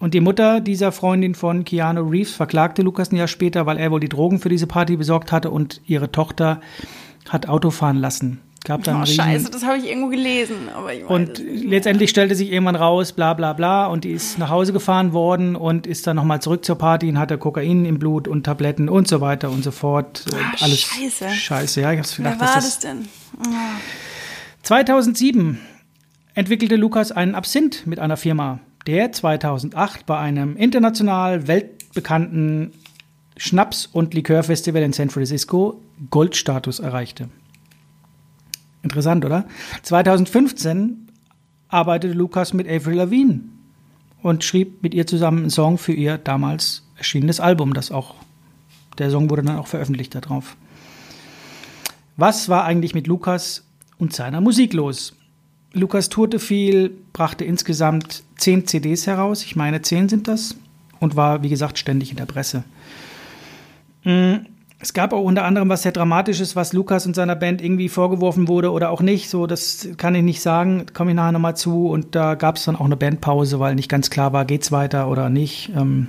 S2: Und die Mutter dieser Freundin von Keanu Reeves verklagte Lukas ein Jahr später, weil er wohl die Drogen für diese Party besorgt hatte und ihre Tochter hat Auto fahren lassen. Gab dann
S1: oh, scheiße, das habe ich irgendwo gelesen. Ich
S2: und letztendlich stellte sich irgendwann raus, bla bla bla, und die ist nach Hause gefahren worden und ist dann nochmal zurück zur Party und hatte Kokain im Blut und Tabletten und so weiter und so fort.
S1: Ach,
S2: Alles
S1: scheiße.
S2: Scheiße, ja, ich hab's gedacht.
S1: Wer war
S2: dass
S1: das denn? Oh.
S2: 2007 entwickelte Lukas einen Absinth mit einer Firma, der 2008 bei einem international weltbekannten Schnaps- und Likörfestival in San Francisco Goldstatus erreichte. Interessant, oder? 2015 arbeitete Lukas mit Avril Lavigne und schrieb mit ihr zusammen einen Song für ihr damals erschienenes Album, das auch der Song wurde dann auch veröffentlicht darauf. Was war eigentlich mit Lukas und seiner Musik los? Lukas tourte viel, brachte insgesamt zehn CDs heraus, ich meine zehn sind das, und war, wie gesagt, ständig in der Presse. Es gab auch unter anderem was sehr Dramatisches, was Lukas und seiner Band irgendwie vorgeworfen wurde oder auch nicht. So, das kann ich nicht sagen, komme ich nachher nochmal zu. Und da gab es dann auch eine Bandpause, weil nicht ganz klar war, geht's weiter oder nicht. Ähm,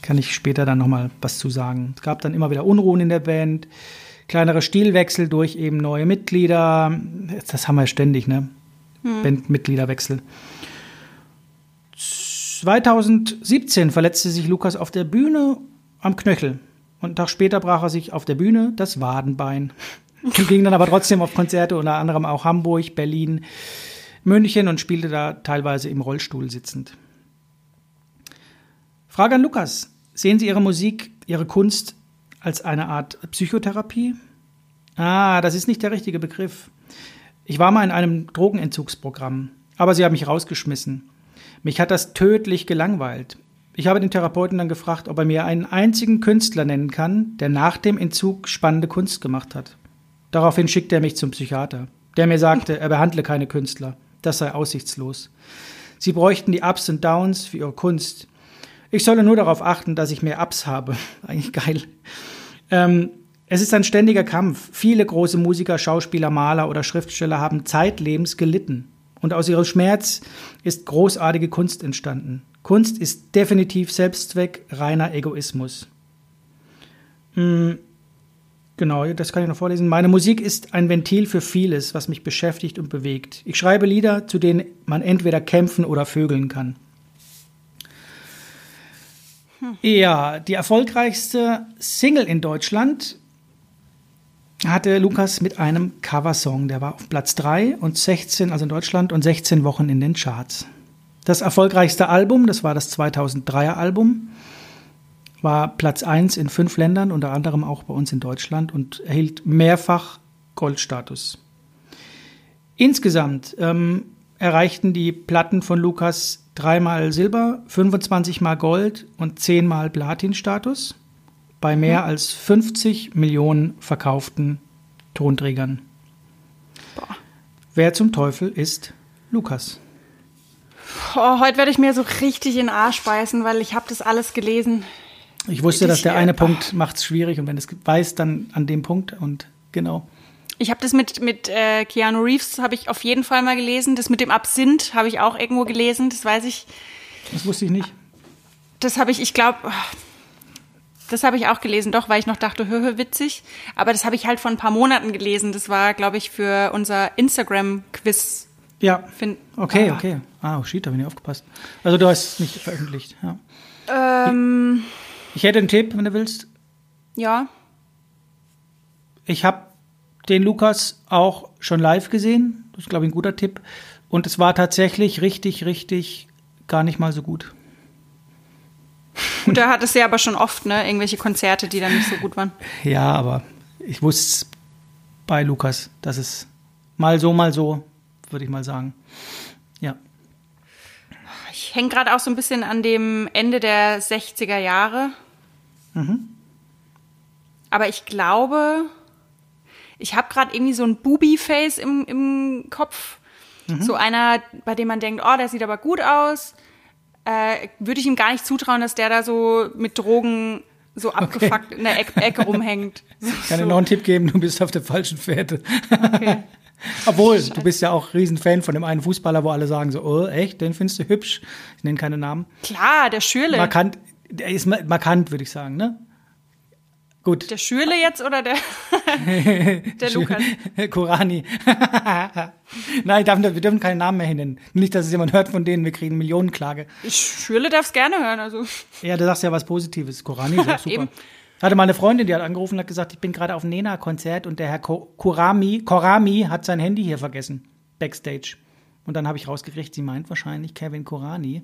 S2: kann ich später dann nochmal was zu sagen. Es gab dann immer wieder Unruhen in der Band, kleinere Stilwechsel durch eben neue Mitglieder. Das haben wir ständig, ne? Bandmitgliederwechsel. 2017 verletzte sich Lukas auf der Bühne am Knöchel. Und einen Tag später brach er sich auf der Bühne das Wadenbein. Und ging dann aber trotzdem auf Konzerte, unter anderem auch Hamburg, Berlin, München und spielte da teilweise im Rollstuhl sitzend. Frage an Lukas. Sehen Sie Ihre Musik, Ihre Kunst als eine Art Psychotherapie? Ah, das ist nicht der richtige Begriff. Ich war mal in einem Drogenentzugsprogramm, aber sie haben mich rausgeschmissen. Mich hat das tödlich gelangweilt. Ich habe den Therapeuten dann gefragt, ob er mir einen einzigen Künstler nennen kann, der nach dem Entzug spannende Kunst gemacht hat. Daraufhin schickte er mich zum Psychiater, der mir sagte, er behandle keine Künstler. Das sei aussichtslos. Sie bräuchten die Ups und Downs für ihre Kunst. Ich solle nur darauf achten, dass ich mehr Ups habe. Eigentlich geil. Ähm, es ist ein ständiger Kampf. Viele große Musiker, Schauspieler, Maler oder Schriftsteller haben zeitlebens gelitten. Und aus ihrem Schmerz ist großartige Kunst entstanden. Kunst ist definitiv Selbstzweck, reiner Egoismus. Hm, genau, das kann ich noch vorlesen. Meine Musik ist ein Ventil für vieles, was mich beschäftigt und bewegt. Ich schreibe Lieder, zu denen man entweder kämpfen oder vögeln kann. Ja, die erfolgreichste Single in Deutschland hatte Lukas mit einem Coversong. Der war auf Platz 3 und 16, also in Deutschland, und 16 Wochen in den Charts. Das erfolgreichste Album, das war das 2003er Album, war Platz 1 in fünf Ländern, unter anderem auch bei uns in Deutschland und erhielt mehrfach Goldstatus. Insgesamt ähm, erreichten die Platten von Lukas dreimal Silber, 25 mal Gold und 10 mal Platin-Status bei mehr mhm. als 50 Millionen verkauften Tonträgern.
S1: Boah.
S2: Wer zum Teufel ist Lukas?
S1: Oh, heute werde ich mir so richtig in den Arsch beißen, weil ich habe das alles gelesen.
S2: Ich wusste, dass der eine Punkt macht es schwierig und wenn es weiß, dann an dem Punkt und genau.
S1: Ich habe das mit, mit äh, Keanu Reeves, habe ich auf jeden Fall mal gelesen. Das mit dem Absinth habe ich auch irgendwo gelesen, das weiß ich.
S2: Das wusste ich nicht.
S1: Das habe ich, ich glaube, das habe ich auch gelesen, doch, weil ich noch dachte, hö, hö, witzig. Aber das habe ich halt vor ein paar Monaten gelesen. Das war, glaube ich, für unser Instagram-Quiz.
S2: Ja.
S1: Fin-
S2: Okay,
S1: Ah.
S2: okay. Ah, oh shit, da bin ich aufgepasst. Also du hast es nicht veröffentlicht. Ja.
S1: Ähm,
S2: Ich hätte einen Tipp, wenn du willst.
S1: ja.
S2: Ich habe den Lukas auch schon live gesehen. Das ist, glaube ich, ein guter Tipp. Und es war tatsächlich richtig, richtig gar nicht mal so gut.
S1: Gut, da hat es ja aber schon oft, ne? Irgendwelche Konzerte, die dann nicht so gut waren.
S2: Ja, aber ich wusste bei Lukas, dass es mal so, mal so, würde ich mal sagen. Ja.
S1: Ich hänge gerade auch so ein bisschen an dem Ende der 60er Jahre. Aber ich glaube, ich habe gerade irgendwie so ein Booby-Face im, im Kopf. So einer, bei dem man denkt, oh, der sieht aber gut aus. Äh, Würde ich ihm gar nicht zutrauen, dass der da so mit Drogen so abgefuckt in der Eck Ecke rumhängt.
S2: Ich kann dir
S1: so.
S2: noch einen Tipp geben, du bist auf der falschen Fährte.
S1: Okay.
S2: Obwohl, du bist ja auch Riesenfan von dem einen Fußballer, wo alle sagen so, oh, echt, den findest du hübsch. Ich nenne keine Namen.
S1: Klar, der Schürle.
S2: Markant, der ist ma- markant, würde ich sagen, ne? Gut.
S1: Der Schürle jetzt oder der, der Lukas?
S2: Korani. Nein, ich darf, wir dürfen keinen Namen mehr nennen. Nicht, dass es jemand hört von denen, wir kriegen Millionenklage.
S1: Schürle darf es gerne hören. Also.
S2: Ja, du sagst ja was Positives. Korani ist auch super. Hatte mal eine Freundin, die hat angerufen und hat gesagt, ich bin gerade auf einem Nena-Konzert und der Herr Ko Korami, Korami hat sein Handy hier vergessen. Backstage. Und dann habe ich rausgekriegt, sie meint wahrscheinlich Kevin Korani.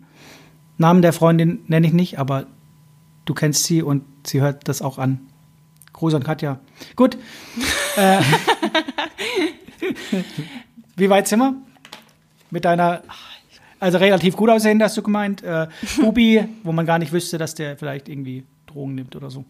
S2: Namen der Freundin nenne ich nicht, aber du kennst sie und sie hört das auch an. Gruß an Katja. Gut. äh, wie weit sind wir? Mit deiner, also relativ gut aussehen, hast du gemeint. Äh, Bubi, wo man gar nicht wüsste, dass der vielleicht irgendwie Drogen nimmt oder so.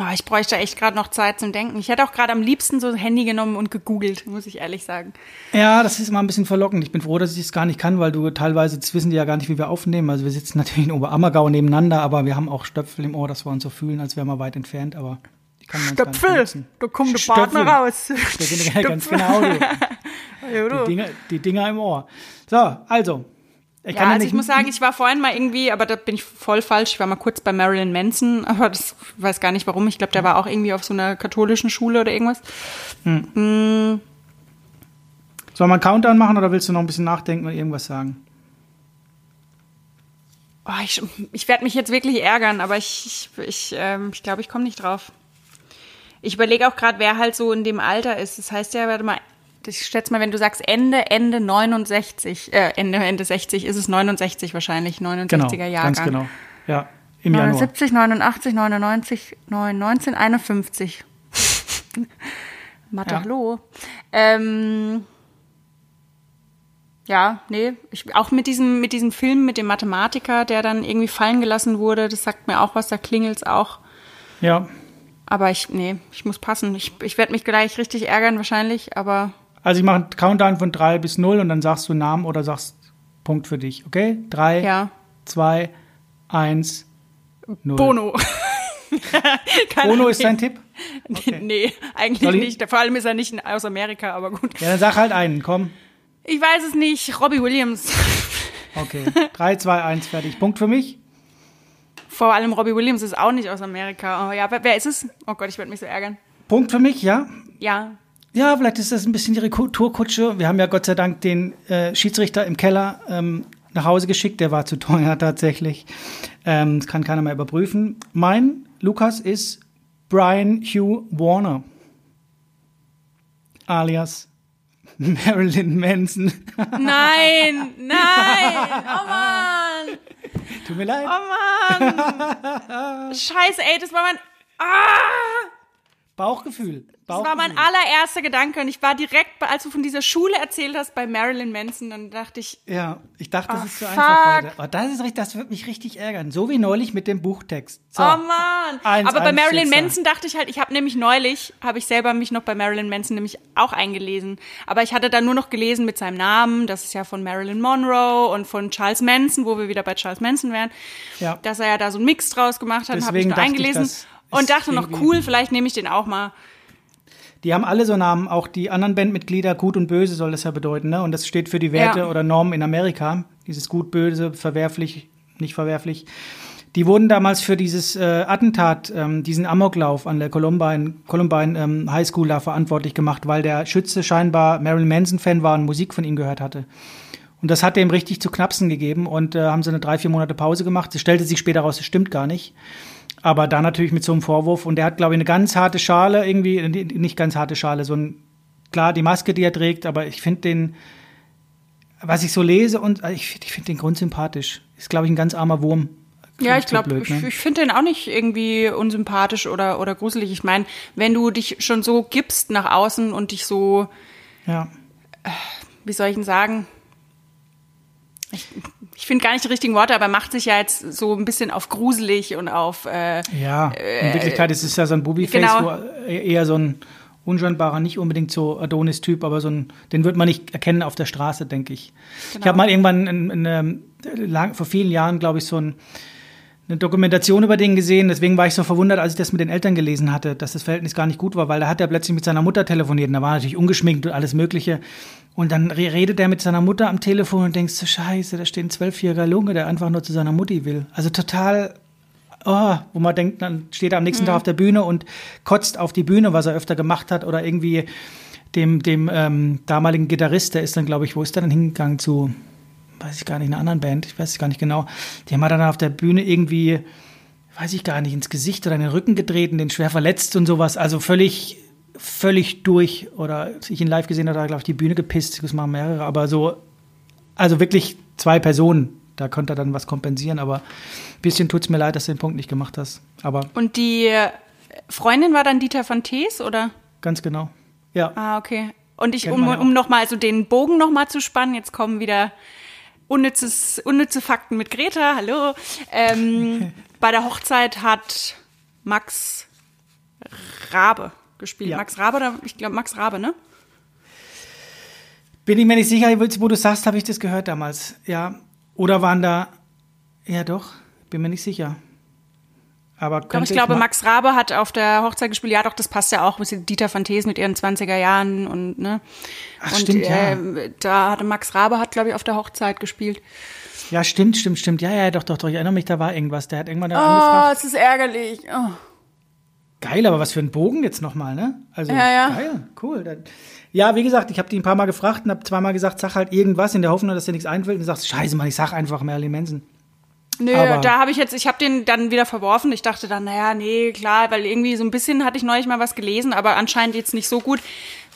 S1: Oh, ich bräuchte echt gerade noch Zeit zum Denken. Ich hätte auch gerade am liebsten so ein Handy genommen und gegoogelt, muss ich ehrlich sagen.
S2: Ja, das ist immer ein bisschen verlockend. Ich bin froh, dass ich es gar nicht kann, weil du teilweise, das wissen die ja gar nicht, wie wir aufnehmen. Also wir sitzen natürlich in Oberammergau nebeneinander, aber wir haben auch Stöpfel im Ohr, dass wir uns so fühlen, als wären wir weit entfernt, aber die kann man
S1: Stöpfel, da kommt der. Partner raus.
S2: Ja ganz genau du. Die Dinger, die Dinger im Ohr. So, also. Ich
S1: Ja, also ich muss sagen, ich war vorhin mal irgendwie, aber da bin ich voll falsch. Ich war mal kurz bei Marilyn Manson, aber das weiß gar nicht warum. Ich glaube, der war auch irgendwie auf so einer katholischen Schule oder irgendwas.
S2: Sollen wir einen Countdown machen oder willst du noch ein bisschen nachdenken und irgendwas sagen?
S1: Oh, ich ich werde mich jetzt wirklich ärgern, aber ich, ich, ich, ähm, ich glaube, ich komme nicht drauf. Ich überlege auch gerade, wer halt so in dem Alter ist. Das heißt ja, warte mal, ich schätze mal, wenn du sagst Ende, Ende 69, äh, Ende, Ende 60, ist es 69 wahrscheinlich, 69er
S2: Genau,
S1: Jahrgang.
S2: ganz genau. Ja, im Januar.
S1: 79, 89, 99, 9, 19, 51. Mathe,
S2: Ja.
S1: hallo. Ähm, ja, nee, ich, auch mit diesem, mit diesem Film mit dem Mathematiker, der dann irgendwie fallen gelassen wurde, das sagt mir auch was, da klingelt's auch.
S2: Ja,
S1: Aber ich, nee, ich muss passen. Ich, ich werde mich gleich richtig ärgern wahrscheinlich, aber
S2: also ich mache einen Countdown von 3 bis 0 und dann sagst du Namen oder sagst Punkt für dich, okay? 3,
S1: ja.
S2: 2, 1, 0.
S1: Bono.
S2: Bono ist dein Tipp?
S1: Nee, eigentlich nicht. Vor allem ist er nicht aus Amerika, aber gut.
S2: Ja, dann sag halt einen, komm.
S1: Ich weiß es nicht. Robbie Williams.
S2: Okay. 3, 2, 1, fertig. Punkt für mich.
S1: Vor allem Robbie Williams ist auch nicht aus Amerika. Oh ja, wer, wer ist es? Oh Gott, ich werde mich so ärgern.
S2: Punkt für mich, ja.
S1: Ja.
S2: Ja, vielleicht ist das ein bisschen ihre Kulturkutsche. Wir haben ja Gott sei Dank den äh, Schiedsrichter im Keller ähm, nach Hause geschickt. Der war zu teuer tatsächlich. Ähm, das kann keiner mehr überprüfen. Mein Lukas ist Brian Hugh Warner. Alias Marilyn Manson.
S1: Nein, nein. Oh Mann.
S2: Tut mir leid.
S1: Oh Mann. Scheiße, ey, das war mein. Ah!
S2: Bauchgefühl.
S1: Das
S2: Bauchgefühl.
S1: war mein allererster Gedanke und ich war direkt, als du von dieser Schule erzählt hast bei Marilyn Manson, dann dachte ich,
S2: Ja, ich dachte, das
S1: Oh,
S2: ist zu
S1: fuck.
S2: einfach heute. Oh, das, ist, richtig- das wird mich richtig ärgern. So wie neulich mit dem Buchtext. So.
S1: oh Mann.
S2: Eins,
S1: Aber bei Marilyn. Manson dachte ich halt, ich habe nämlich neulich, habe ich selber mich noch bei Marilyn Manson nämlich auch eingelesen. Aber ich hatte da nur noch gelesen mit seinem Namen, das ist ja von Marilyn Monroe und von Charles Manson, wo wir wieder bei Charles Manson wären,
S2: Ja.
S1: dass er ja da so einen Mix draus gemacht hat, habe ich nur
S2: ich,
S1: eingelesen
S2: das ist
S1: und dachte noch, cool, vielleicht nehme ich den auch mal.
S2: Die haben alle so Namen, auch die anderen Bandmitglieder, gut und böse soll das ja bedeuten, ne? Und das steht für die Werte
S1: Ja.
S2: oder Normen in Amerika. Dieses gut, böse, verwerflich, nicht verwerflich. Die wurden damals für dieses äh, Attentat, ähm, diesen Amoklauf an der Columbine, Columbine ähm, High School da verantwortlich gemacht, weil der Schütze scheinbar Marilyn Manson-Fan war und Musik von ihm gehört hatte. Und das hat dem richtig zu knapsen gegeben und äh, haben sie eine drei, vier Monate Pause gemacht. Es stellte sich später raus, das stimmt gar nicht. Aber da natürlich mit so einem Vorwurf. Und der hat, glaube ich, eine ganz harte Schale, irgendwie, äh, nicht ganz harte Schale, so ein, klar, die Maske, die er trägt, aber ich finde den, was ich so lese, und äh, ich, find- ich finde den grundsympathisch. Ist, glaube ich, ein ganz armer Wurm.
S1: Ja, ich glaube, ich,
S2: ne?
S1: ich finde den auch nicht irgendwie unsympathisch oder, oder gruselig. Ich meine, wenn du dich schon so gibst nach außen und dich so,
S2: Ja.
S1: wie soll ich denn sagen? Ich, ich finde gar nicht die richtigen Worte, aber macht sich ja jetzt so ein bisschen auf gruselig und auf. Äh,
S2: ja, in Wirklichkeit ist es ja so ein Bubi-Face,
S1: genau.
S2: wo eher so ein unscheinbarer, nicht unbedingt so Adonis-Typ, aber so ein, den wird man nicht erkennen auf der Straße, denke ich.
S1: Genau.
S2: Ich habe mal irgendwann in, in, in, lang, vor vielen Jahren, glaube ich, so ein, eine Dokumentation über den gesehen. Deswegen war ich so verwundert, als ich das mit den Eltern gelesen hatte, dass das Verhältnis gar nicht gut war, weil da hat er plötzlich mit seiner Mutter telefoniert und da war natürlich ungeschminkt und alles Mögliche. Und dann redet er mit seiner Mutter am Telefon und denkst, so scheiße, da steht ein zwölfjähriger Lunge, der einfach nur zu seiner Mutti will. Also total, oh, wo man denkt, dann steht er am nächsten mhm. Tag auf der Bühne und kotzt auf die Bühne, was er öfter gemacht hat oder irgendwie dem, dem ähm, damaligen Gitarrist, der ist dann, glaube ich, wo ist der dann hingegangen zu, weiß ich gar nicht, einer anderen Band, ich weiß es gar nicht genau. Die haben dann auf der Bühne irgendwie, weiß ich gar nicht, ins Gesicht oder in den Rücken getreten, den schwer verletzt und sowas. Also völlig völlig durch oder ich ihn live gesehen habe, da glaube ich die Bühne gepisst, das machen mehrere, aber so, also wirklich zwei Personen, da konnte er dann was kompensieren, aber ein bisschen tut es mir leid, dass du den Punkt nicht gemacht hast. Aber
S1: Und die Freundin war dann Dieter von Tees, oder?
S2: Ganz genau, ja.
S1: Ah, okay. Und ich, um, um nochmal so den Bogen nochmal zu spannen, jetzt kommen wieder unnützes, unnütze Fakten mit Greta, hallo. Ähm, bei der Hochzeit hat Max Rabe gespielt. Ja. Max Rabe oder ich glaube Max Rabe, ne?
S2: Bin ich mir nicht sicher, wo du sagst, habe ich das gehört damals. Ja. Oder waren da. Ja, doch, bin mir nicht sicher. Aber,
S1: Aber ich glaube, Max Rabe hat auf der Hochzeit gespielt. Ja, doch, das passt ja auch mit Dieter van Thees mit ihren 20er Jahren und ne.
S2: Ach,
S1: und
S2: stimmt, ja.
S1: äh, da hatte Max Rabe hat, glaube ich, auf der Hochzeit gespielt.
S2: Ja, stimmt, stimmt, stimmt. Ja, ja, doch, doch, doch. Ich erinnere mich, da war irgendwas. Der hat irgendwann da
S1: oh,
S2: angefragt.
S1: es ist ärgerlich. Oh.
S2: Geil, aber was für ein Bogen jetzt nochmal, ne? Also,
S1: ja, ja.
S2: geil, cool. Ja, wie gesagt, ich habe die ein paar Mal gefragt und habe zweimal gesagt, sag halt irgendwas in der Hoffnung, dass dir nichts einfällt. Und du sagst, scheiße, Mann, ich sag einfach Merlin Manson.
S1: Nö, aber da habe ich jetzt, ich habe den dann wieder verworfen. Ich dachte dann, naja, nee, klar, weil irgendwie so ein bisschen hatte ich neulich mal was gelesen, aber anscheinend jetzt nicht so gut,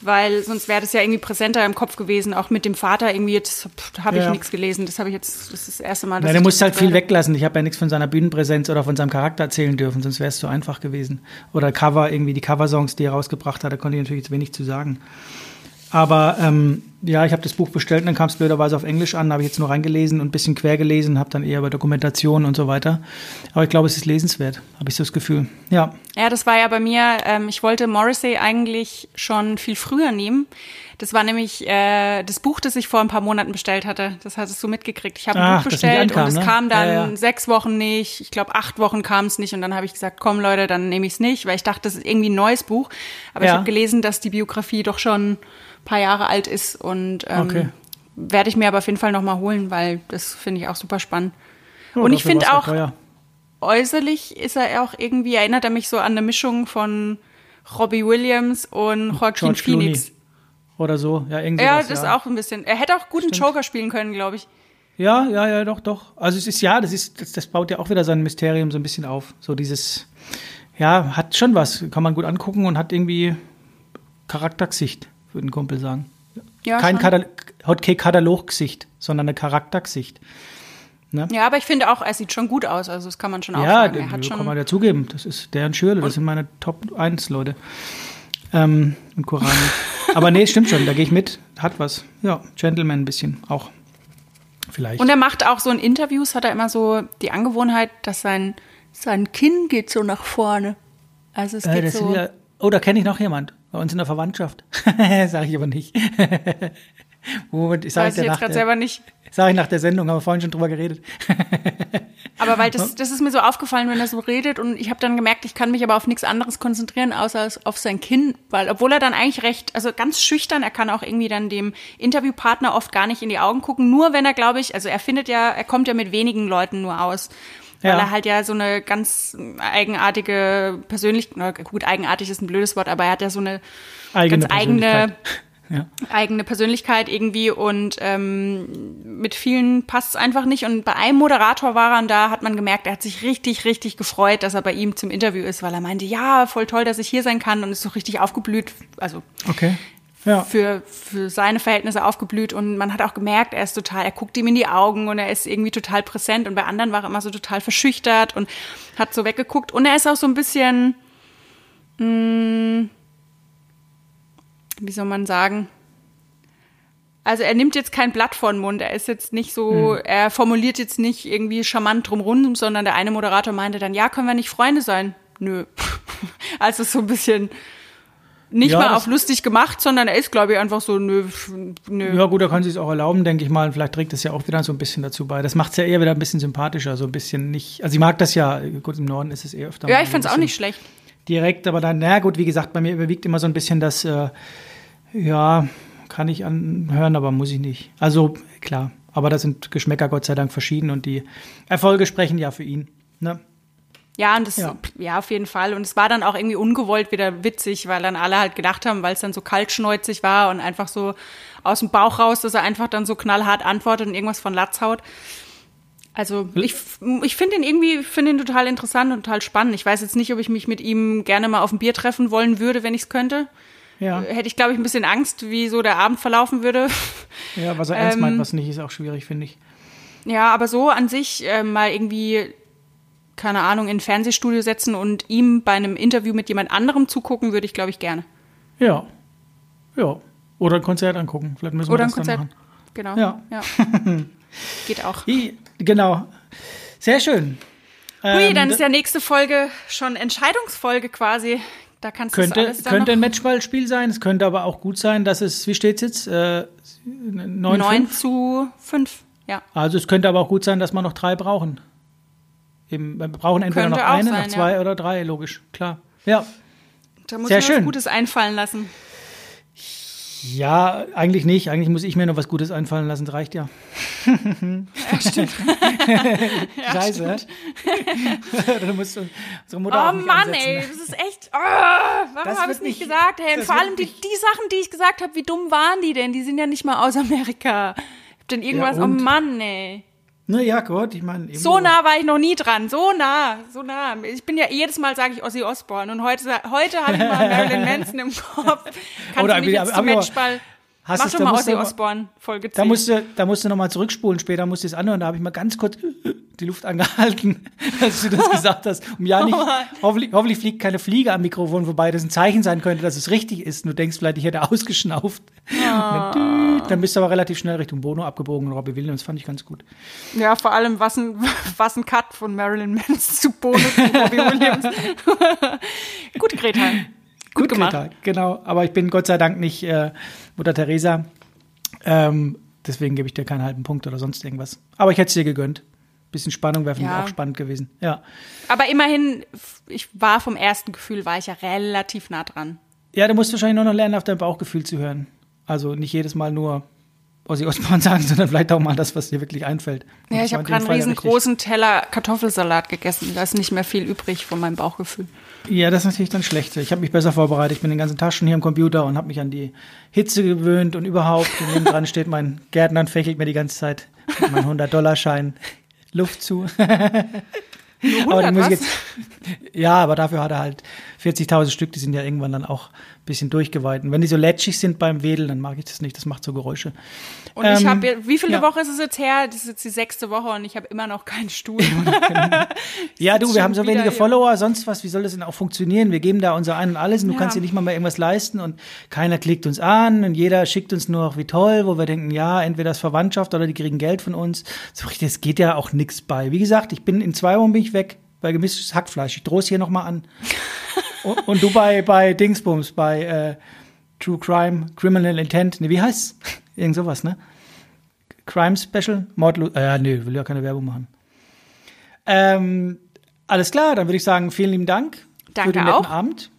S1: weil sonst wäre das ja irgendwie präsenter im Kopf gewesen, auch mit dem Vater irgendwie jetzt habe ich ja. nichts gelesen. Das habe ich jetzt, das ist das erste Mal.
S2: Dass Nein, du musst halt viel weglassen. Ich habe ja nichts von seiner Bühnenpräsenz oder von seinem Charakter erzählen dürfen, sonst wäre es zu einfach gewesen. Oder Cover, irgendwie die Coversongs, die er rausgebracht hat, da konnte ich natürlich jetzt wenig zu sagen. Aber ähm, ja, ich habe das Buch bestellt und dann kam es blöderweise auf Englisch an, habe ich jetzt nur reingelesen und ein bisschen quer gelesen, habe dann eher über Dokumentation und so weiter. Aber ich glaube, es ist lesenswert, habe ich so das Gefühl. Ja.
S1: Ja, das war ja bei mir, ähm, ich wollte Morrissey eigentlich schon viel früher nehmen. Das war nämlich äh, das Buch, das ich vor ein paar Monaten bestellt hatte. Das hattest du mitgekriegt. Ich habe ein
S2: Ach,
S1: Buch bestellt
S2: ankam,
S1: und es
S2: ne?
S1: kam dann
S2: ja, ja.
S1: sechs Wochen nicht. Ich glaube, acht Wochen kam es nicht. Und dann habe ich gesagt, komm Leute, dann nehme ich es nicht, weil ich dachte, das ist irgendwie ein neues Buch. Aber
S2: Ja.
S1: ich habe gelesen, dass die Biografie doch schon ein paar Jahre alt ist. Und ähm,
S2: Okay.
S1: werde ich mir aber auf jeden Fall nochmal holen, weil das finde ich auch super spannend.
S2: Ja,
S1: und ich finde auch,
S2: teuer.
S1: äußerlich ist er auch irgendwie, erinnert er mich so an eine Mischung von Robbie Williams und Joaquin
S2: George Clooney.
S1: Phoenix.
S2: Oder so, ja, irgendwie
S1: Ja, das
S2: ja.
S1: auch ein bisschen. Er hätte auch guten Joker spielen können, glaube ich.
S2: Ja, ja, ja, doch, doch. Also es ist ja, das ist, das, das baut ja auch wieder sein Mysterium so ein bisschen auf. So dieses, ja, hat schon was, kann man gut angucken und hat irgendwie Charaktergesicht, würde ein Kumpel sagen.
S1: Ja,
S2: kein Kataloggesicht, sondern ein Charaktergesicht. Ne?
S1: Ja, aber ich finde auch, er sieht schon gut aus. Also das kann man schon auch
S2: Ja,
S1: sagen. hat
S2: kann man dazugeben. Das ist deren Schürle, das sind meine Top 1 Leute. Ähm, und Korani. Aber nee, stimmt schon, da gehe ich mit. Hat was. Ja, Gentleman ein bisschen auch. Vielleicht.
S1: Und er macht auch so in Interviews, hat er immer so die Angewohnheit, dass sein, sein Kinn geht so nach vorne. Also es
S2: Äh,
S1: geht so.
S2: wieder, oh, da kenne ich noch jemand. Bei uns in der Verwandtschaft. Sag ich aber nicht. Moment, ich sage
S1: weiß ich
S2: dir
S1: jetzt
S2: nach
S1: gerade
S2: der,
S1: selber nicht.
S2: sag ich nach der Sendung, haben wir vorhin schon drüber geredet.
S1: Aber weil das, das ist mir so aufgefallen, wenn er so redet und ich habe dann gemerkt, ich kann mich aber auf nichts anderes konzentrieren, außer auf sein Kinn, weil obwohl er dann eigentlich recht, also ganz schüchtern, er kann auch irgendwie dann dem Interviewpartner oft gar nicht in die Augen gucken, nur wenn er, glaube ich, also er findet ja, er kommt ja mit wenigen Leuten nur aus. Weil
S2: Ja.
S1: er halt ja so eine ganz eigenartige Persönlichkeit, gut, eigenartig ist ein blödes Wort, aber er hat ja so eine
S2: Eigene
S1: ganz eigene
S2: Persönlichkeit. Ja.
S1: eigene Persönlichkeit irgendwie und ähm, mit vielen passt es einfach nicht. Und bei einem Moderator war er und da hat man gemerkt, er hat sich richtig, richtig gefreut, dass er bei ihm zum Interview ist, weil er meinte, ja, voll toll, dass ich hier sein kann und ist so richtig aufgeblüht, also
S2: Okay. Ja.
S1: für, für seine Verhältnisse aufgeblüht und man hat auch gemerkt, er ist total, er guckt ihm in die Augen und er ist irgendwie total präsent und bei anderen war er immer so total verschüchtert und hat so weggeguckt und er ist auch so ein bisschen, mh, wie soll man sagen, Also er nimmt jetzt kein Blatt vor den Mund. Er ist jetzt nicht so,
S2: Hm.
S1: er formuliert jetzt nicht irgendwie charmant drumrum, sondern der eine Moderator meinte dann, ja, können wir nicht Freunde sein? Nö. Also so ein bisschen nicht
S2: Ja,
S1: mal auf lustig gemacht, sondern er ist, glaube ich, einfach so, nö, nö.
S2: Ja, gut, da kann sie es auch erlauben, denke ich mal. Und vielleicht trägt das ja auch wieder so ein bisschen dazu bei. Das macht es ja eher wieder ein bisschen sympathischer, so ein bisschen nicht. Also ich mag das ja, gut, im Norden ist es eher öfter.
S1: Ja, ich
S2: ein
S1: find's auch nicht schlecht.
S2: Direkt, aber dann, na gut, wie gesagt, bei mir überwiegt immer so ein bisschen das, äh, ja, kann ich anhören, aber muss ich nicht. Also, klar. Aber da sind Geschmäcker Gott sei Dank verschieden und die Erfolge sprechen ja für ihn. Ne?
S1: Ja, und das, ja.
S2: Ja.
S1: auf jeden Fall. Und es war dann auch irgendwie ungewollt wieder witzig, weil dann alle halt gedacht haben, weil es dann so kaltschneuzig war und einfach so aus dem Bauch raus, dass er einfach dann so knallhart antwortet und irgendwas von Latz haut. Also ich, ich finde ihn irgendwie, finde ihn total interessant und total spannend. Ich weiß jetzt nicht, ob ich mich mit ihm gerne mal auf ein Bier treffen wollen würde, wenn ich es könnte.
S2: Ja.
S1: Hätte ich, glaube ich, ein bisschen Angst, wie so der Abend verlaufen würde.
S2: ja, was er ernst
S1: Ähm,
S2: meint, was nicht, ist auch schwierig, finde ich.
S1: Ja, aber so an sich äh, mal irgendwie, keine Ahnung, in ein Fernsehstudio setzen und ihm bei einem Interview mit jemand anderem zugucken, würde ich, glaube ich, gerne.
S2: Ja. Ja. Oder ein Konzert angucken. Vielleicht müssen wir
S1: Oder ein Konzert.
S2: dann machen.
S1: Genau.
S2: Ja.
S1: Geht auch.
S2: I, genau. Sehr schön.
S1: Hui,
S2: Ähm,
S1: dann ist ja nächste Folge schon Entscheidungsfolge quasi. Da kannst du das
S2: Könnte, könnte ein Matchballspiel sein. Es könnte aber auch gut sein, dass es, wie steht's jetzt? Äh, 9,
S1: 9 zu 5. Ja.
S2: Also es könnte aber auch gut sein, dass wir noch drei brauchen. Eben, wir brauchen entweder
S1: Könnte
S2: noch eine,
S1: sein,
S2: noch zwei
S1: ja.
S2: oder drei, logisch, klar. Ja.
S1: Da muss
S2: Sehr
S1: mir was
S2: schön.
S1: Gutes einfallen lassen.
S2: Ja, eigentlich nicht. Eigentlich muss ich mir noch was Gutes einfallen lassen. Das reicht ja. Scheiße. da musst du unsere Mutter
S1: Oh
S2: auch nicht
S1: Mann,
S2: ansetzen.
S1: ey, das ist echt. Oh, warum habe ich nicht
S2: nicht-
S1: gesagt? Hey, vor allem die, die Sachen, die ich gesagt habe, wie dumm waren die denn? Die sind ja nicht mal aus Amerika. Ich hab denn irgendwas. oh
S2: und?
S1: Mann, ey.
S2: Na ja, Gott, ich meine.
S1: So nah war ich noch nie dran. So nah, so nah. Ich bin ja jedes Mal sage ich Ozzy Osbourne und heute, heute habe ich mal Marilyn Manson im Kopf. Kannst
S2: Oder
S1: du mich jetzt zum Matchball?
S2: Hast
S1: Mach
S2: es-
S1: doch mal Ozzy Osbourne Folge 10.
S2: Da musst du, da musst du nochmal zurückspulen. Später musst du es anhören. Da habe ich mal ganz kurz die Luft angehalten, als du das gesagt hast. Um ja nicht, hoffentlich, hoffentlich fliegt keine Fliege am Mikrofon vorbei, das ein Zeichen sein könnte, dass es richtig ist. Du denkst vielleicht, ich hätte ausgeschnauft. Und Dann, düt, dann bist du aber relativ schnell Richtung Bono abgebogen und Robbie Williams. Fand ich ganz gut.
S1: Ja, vor allem, was ein, was ein Cut von Marilyn Manson zu Bono zu Robbie Williams. Gut, Greta. Gut, gemacht.
S2: Greta, genau. Aber ich bin Gott sei Dank nicht äh, Mutter Teresa. Ähm, deswegen gebe ich dir keinen halben Punkt oder sonst irgendwas. Aber ich hätte es dir gegönnt. Bisschen Spannung wäre für
S1: Ja.
S2: mich auch spannend gewesen. Ja.
S1: Aber immerhin, ich war vom ersten Gefühl, war ich ja relativ nah dran.
S2: Ja, du musst wahrscheinlich nur noch lernen, auf dein Bauchgefühl zu hören. Also nicht jedes Mal nur Ozzy Osbourne sagen, sondern vielleicht auch mal das, was dir wirklich einfällt. Und
S1: Ja, ich habe gerade einen riesengroßen Teller Kartoffelsalat gegessen. Da ist nicht mehr viel übrig von meinem Bauchgefühl.
S2: Ja, das ist natürlich dann schlecht. Ich habe mich besser vorbereitet. Ich bin den ganzen Tag schon hier am Computer und habe mich an die Hitze gewöhnt und überhaupt. Und neben dran steht mein Gärtner und fächelt mir die ganze Zeit mit meinem 100-Dollar-Schein Luft zu. aber die
S1: 100
S2: muss
S1: was?
S2: ich jetzt, ja, aber dafür hat er halt 40.000 Stück, die sind ja irgendwann dann auch bisschen durchgeweiht. Und wenn die so lätschig sind beim Wedeln, dann mag ich das nicht, das macht so Geräusche.
S1: Und ich
S2: Ähm,
S1: habe, wie viele
S2: ja.
S1: Woche ist es jetzt her? Das ist jetzt die sechste Woche und ich habe immer noch keinen Stuhl.
S2: Ja, du, wir haben so wenige
S1: hier.
S2: Follower, sonst was, wie soll das denn auch funktionieren? Wir geben da unser Ein und alles und du
S1: Ja.
S2: kannst dir nicht mal mehr irgendwas leisten und keiner klickt uns an und jeder schickt uns nur noch wie toll, wo wir denken, ja, entweder das Verwandtschaft oder die kriegen Geld von uns. So richtig, es geht ja auch nichts bei. Wie gesagt, ich bin in zwei Wochen bin ich weg bei gemischtes Hackfleisch. Ich drohe es hier nochmal an. und, und du bei, bei Dingsbums, bei äh, True Crime, Criminal Intent, ne, wie heißt's? Irgend sowas, ne? Crime Special? Mordlu äh, nee, will ja keine Werbung machen. Ähm, alles klar, dann würde ich sagen, vielen lieben Dank für
S1: Danke
S2: den netten
S1: auch.
S2: Abend.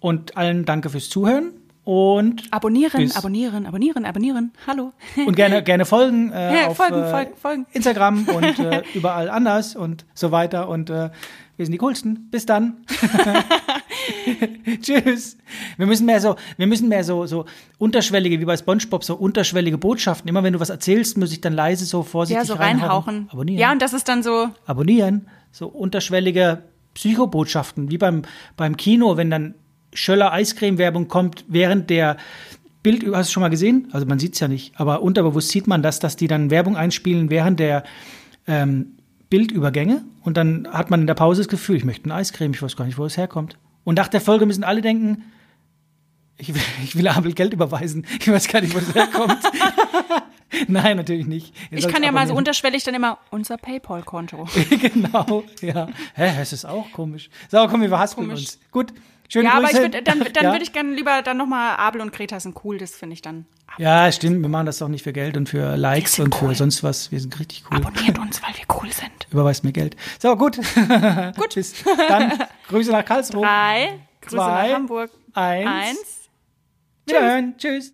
S2: Und allen danke fürs Zuhören. Und,
S1: abonnieren, abonnieren, abonnieren, abonnieren. Hallo.
S2: und gerne, gerne folgen, äh,
S1: Ja,
S2: auf
S1: folgen,
S2: äh,
S1: folgen, folgen.
S2: Instagram und äh, überall anders und so weiter. Und äh, wir sind die coolsten. Bis dann. Tschüss. Wir müssen mehr so, wir müssen mehr so, so unterschwellige, wie bei SpongeBob, so unterschwellige Botschaften. Immer wenn du was erzählst, muss ich dann leise so vorsichtig
S1: Ja, so reinhauchen.
S2: Abonnieren.
S1: Ja, und das ist dann so,
S2: abonnieren. So unterschwellige Psychobotschaften, wie beim, beim Kino, wenn dann Schöller Eiscreme-Werbung kommt, während der Bild, hast du schon mal gesehen? Also man sieht es ja nicht, aber unterbewusst sieht man das, dass die dann Werbung einspielen während der ähm, Bildübergänge und dann hat man in der Pause das Gefühl, ich möchte eine Eiscreme, ich weiß gar nicht, wo es herkommt. Und nach der Folge müssen alle denken, ich will, ich will Abel Geld überweisen, ich weiß gar nicht, wo es herkommt. Nein, natürlich nicht. Ihr
S1: Ich kann ja mal so unterschwellig dann immer unser PayPal-Konto.
S2: genau, ja. Hä, das ist auch komisch. So, komm, wir verhaspeln
S1: Komisch.
S2: uns. Gut, schöne
S1: Ja, aber
S2: Grüße.
S1: ich würd, dann, dann
S2: ja.
S1: würde ich gerne lieber dann nochmal Abel und Greta sind cool, das finde ich dann.
S2: Ja, stimmt, wir machen das doch nicht für Geld und für Likes und für
S1: cool.
S2: sonst was. Wir sind richtig cool.
S1: Abonniert uns, weil wir cool sind.
S2: Überweist mir Geld. So, gut. gut. Bis dann. Grüße nach Karlsruhe.
S1: Drei, Grüße
S2: Zwei,
S1: nach Hamburg.
S2: Eins.
S1: Eins.
S2: Wiederhören. Tschüss.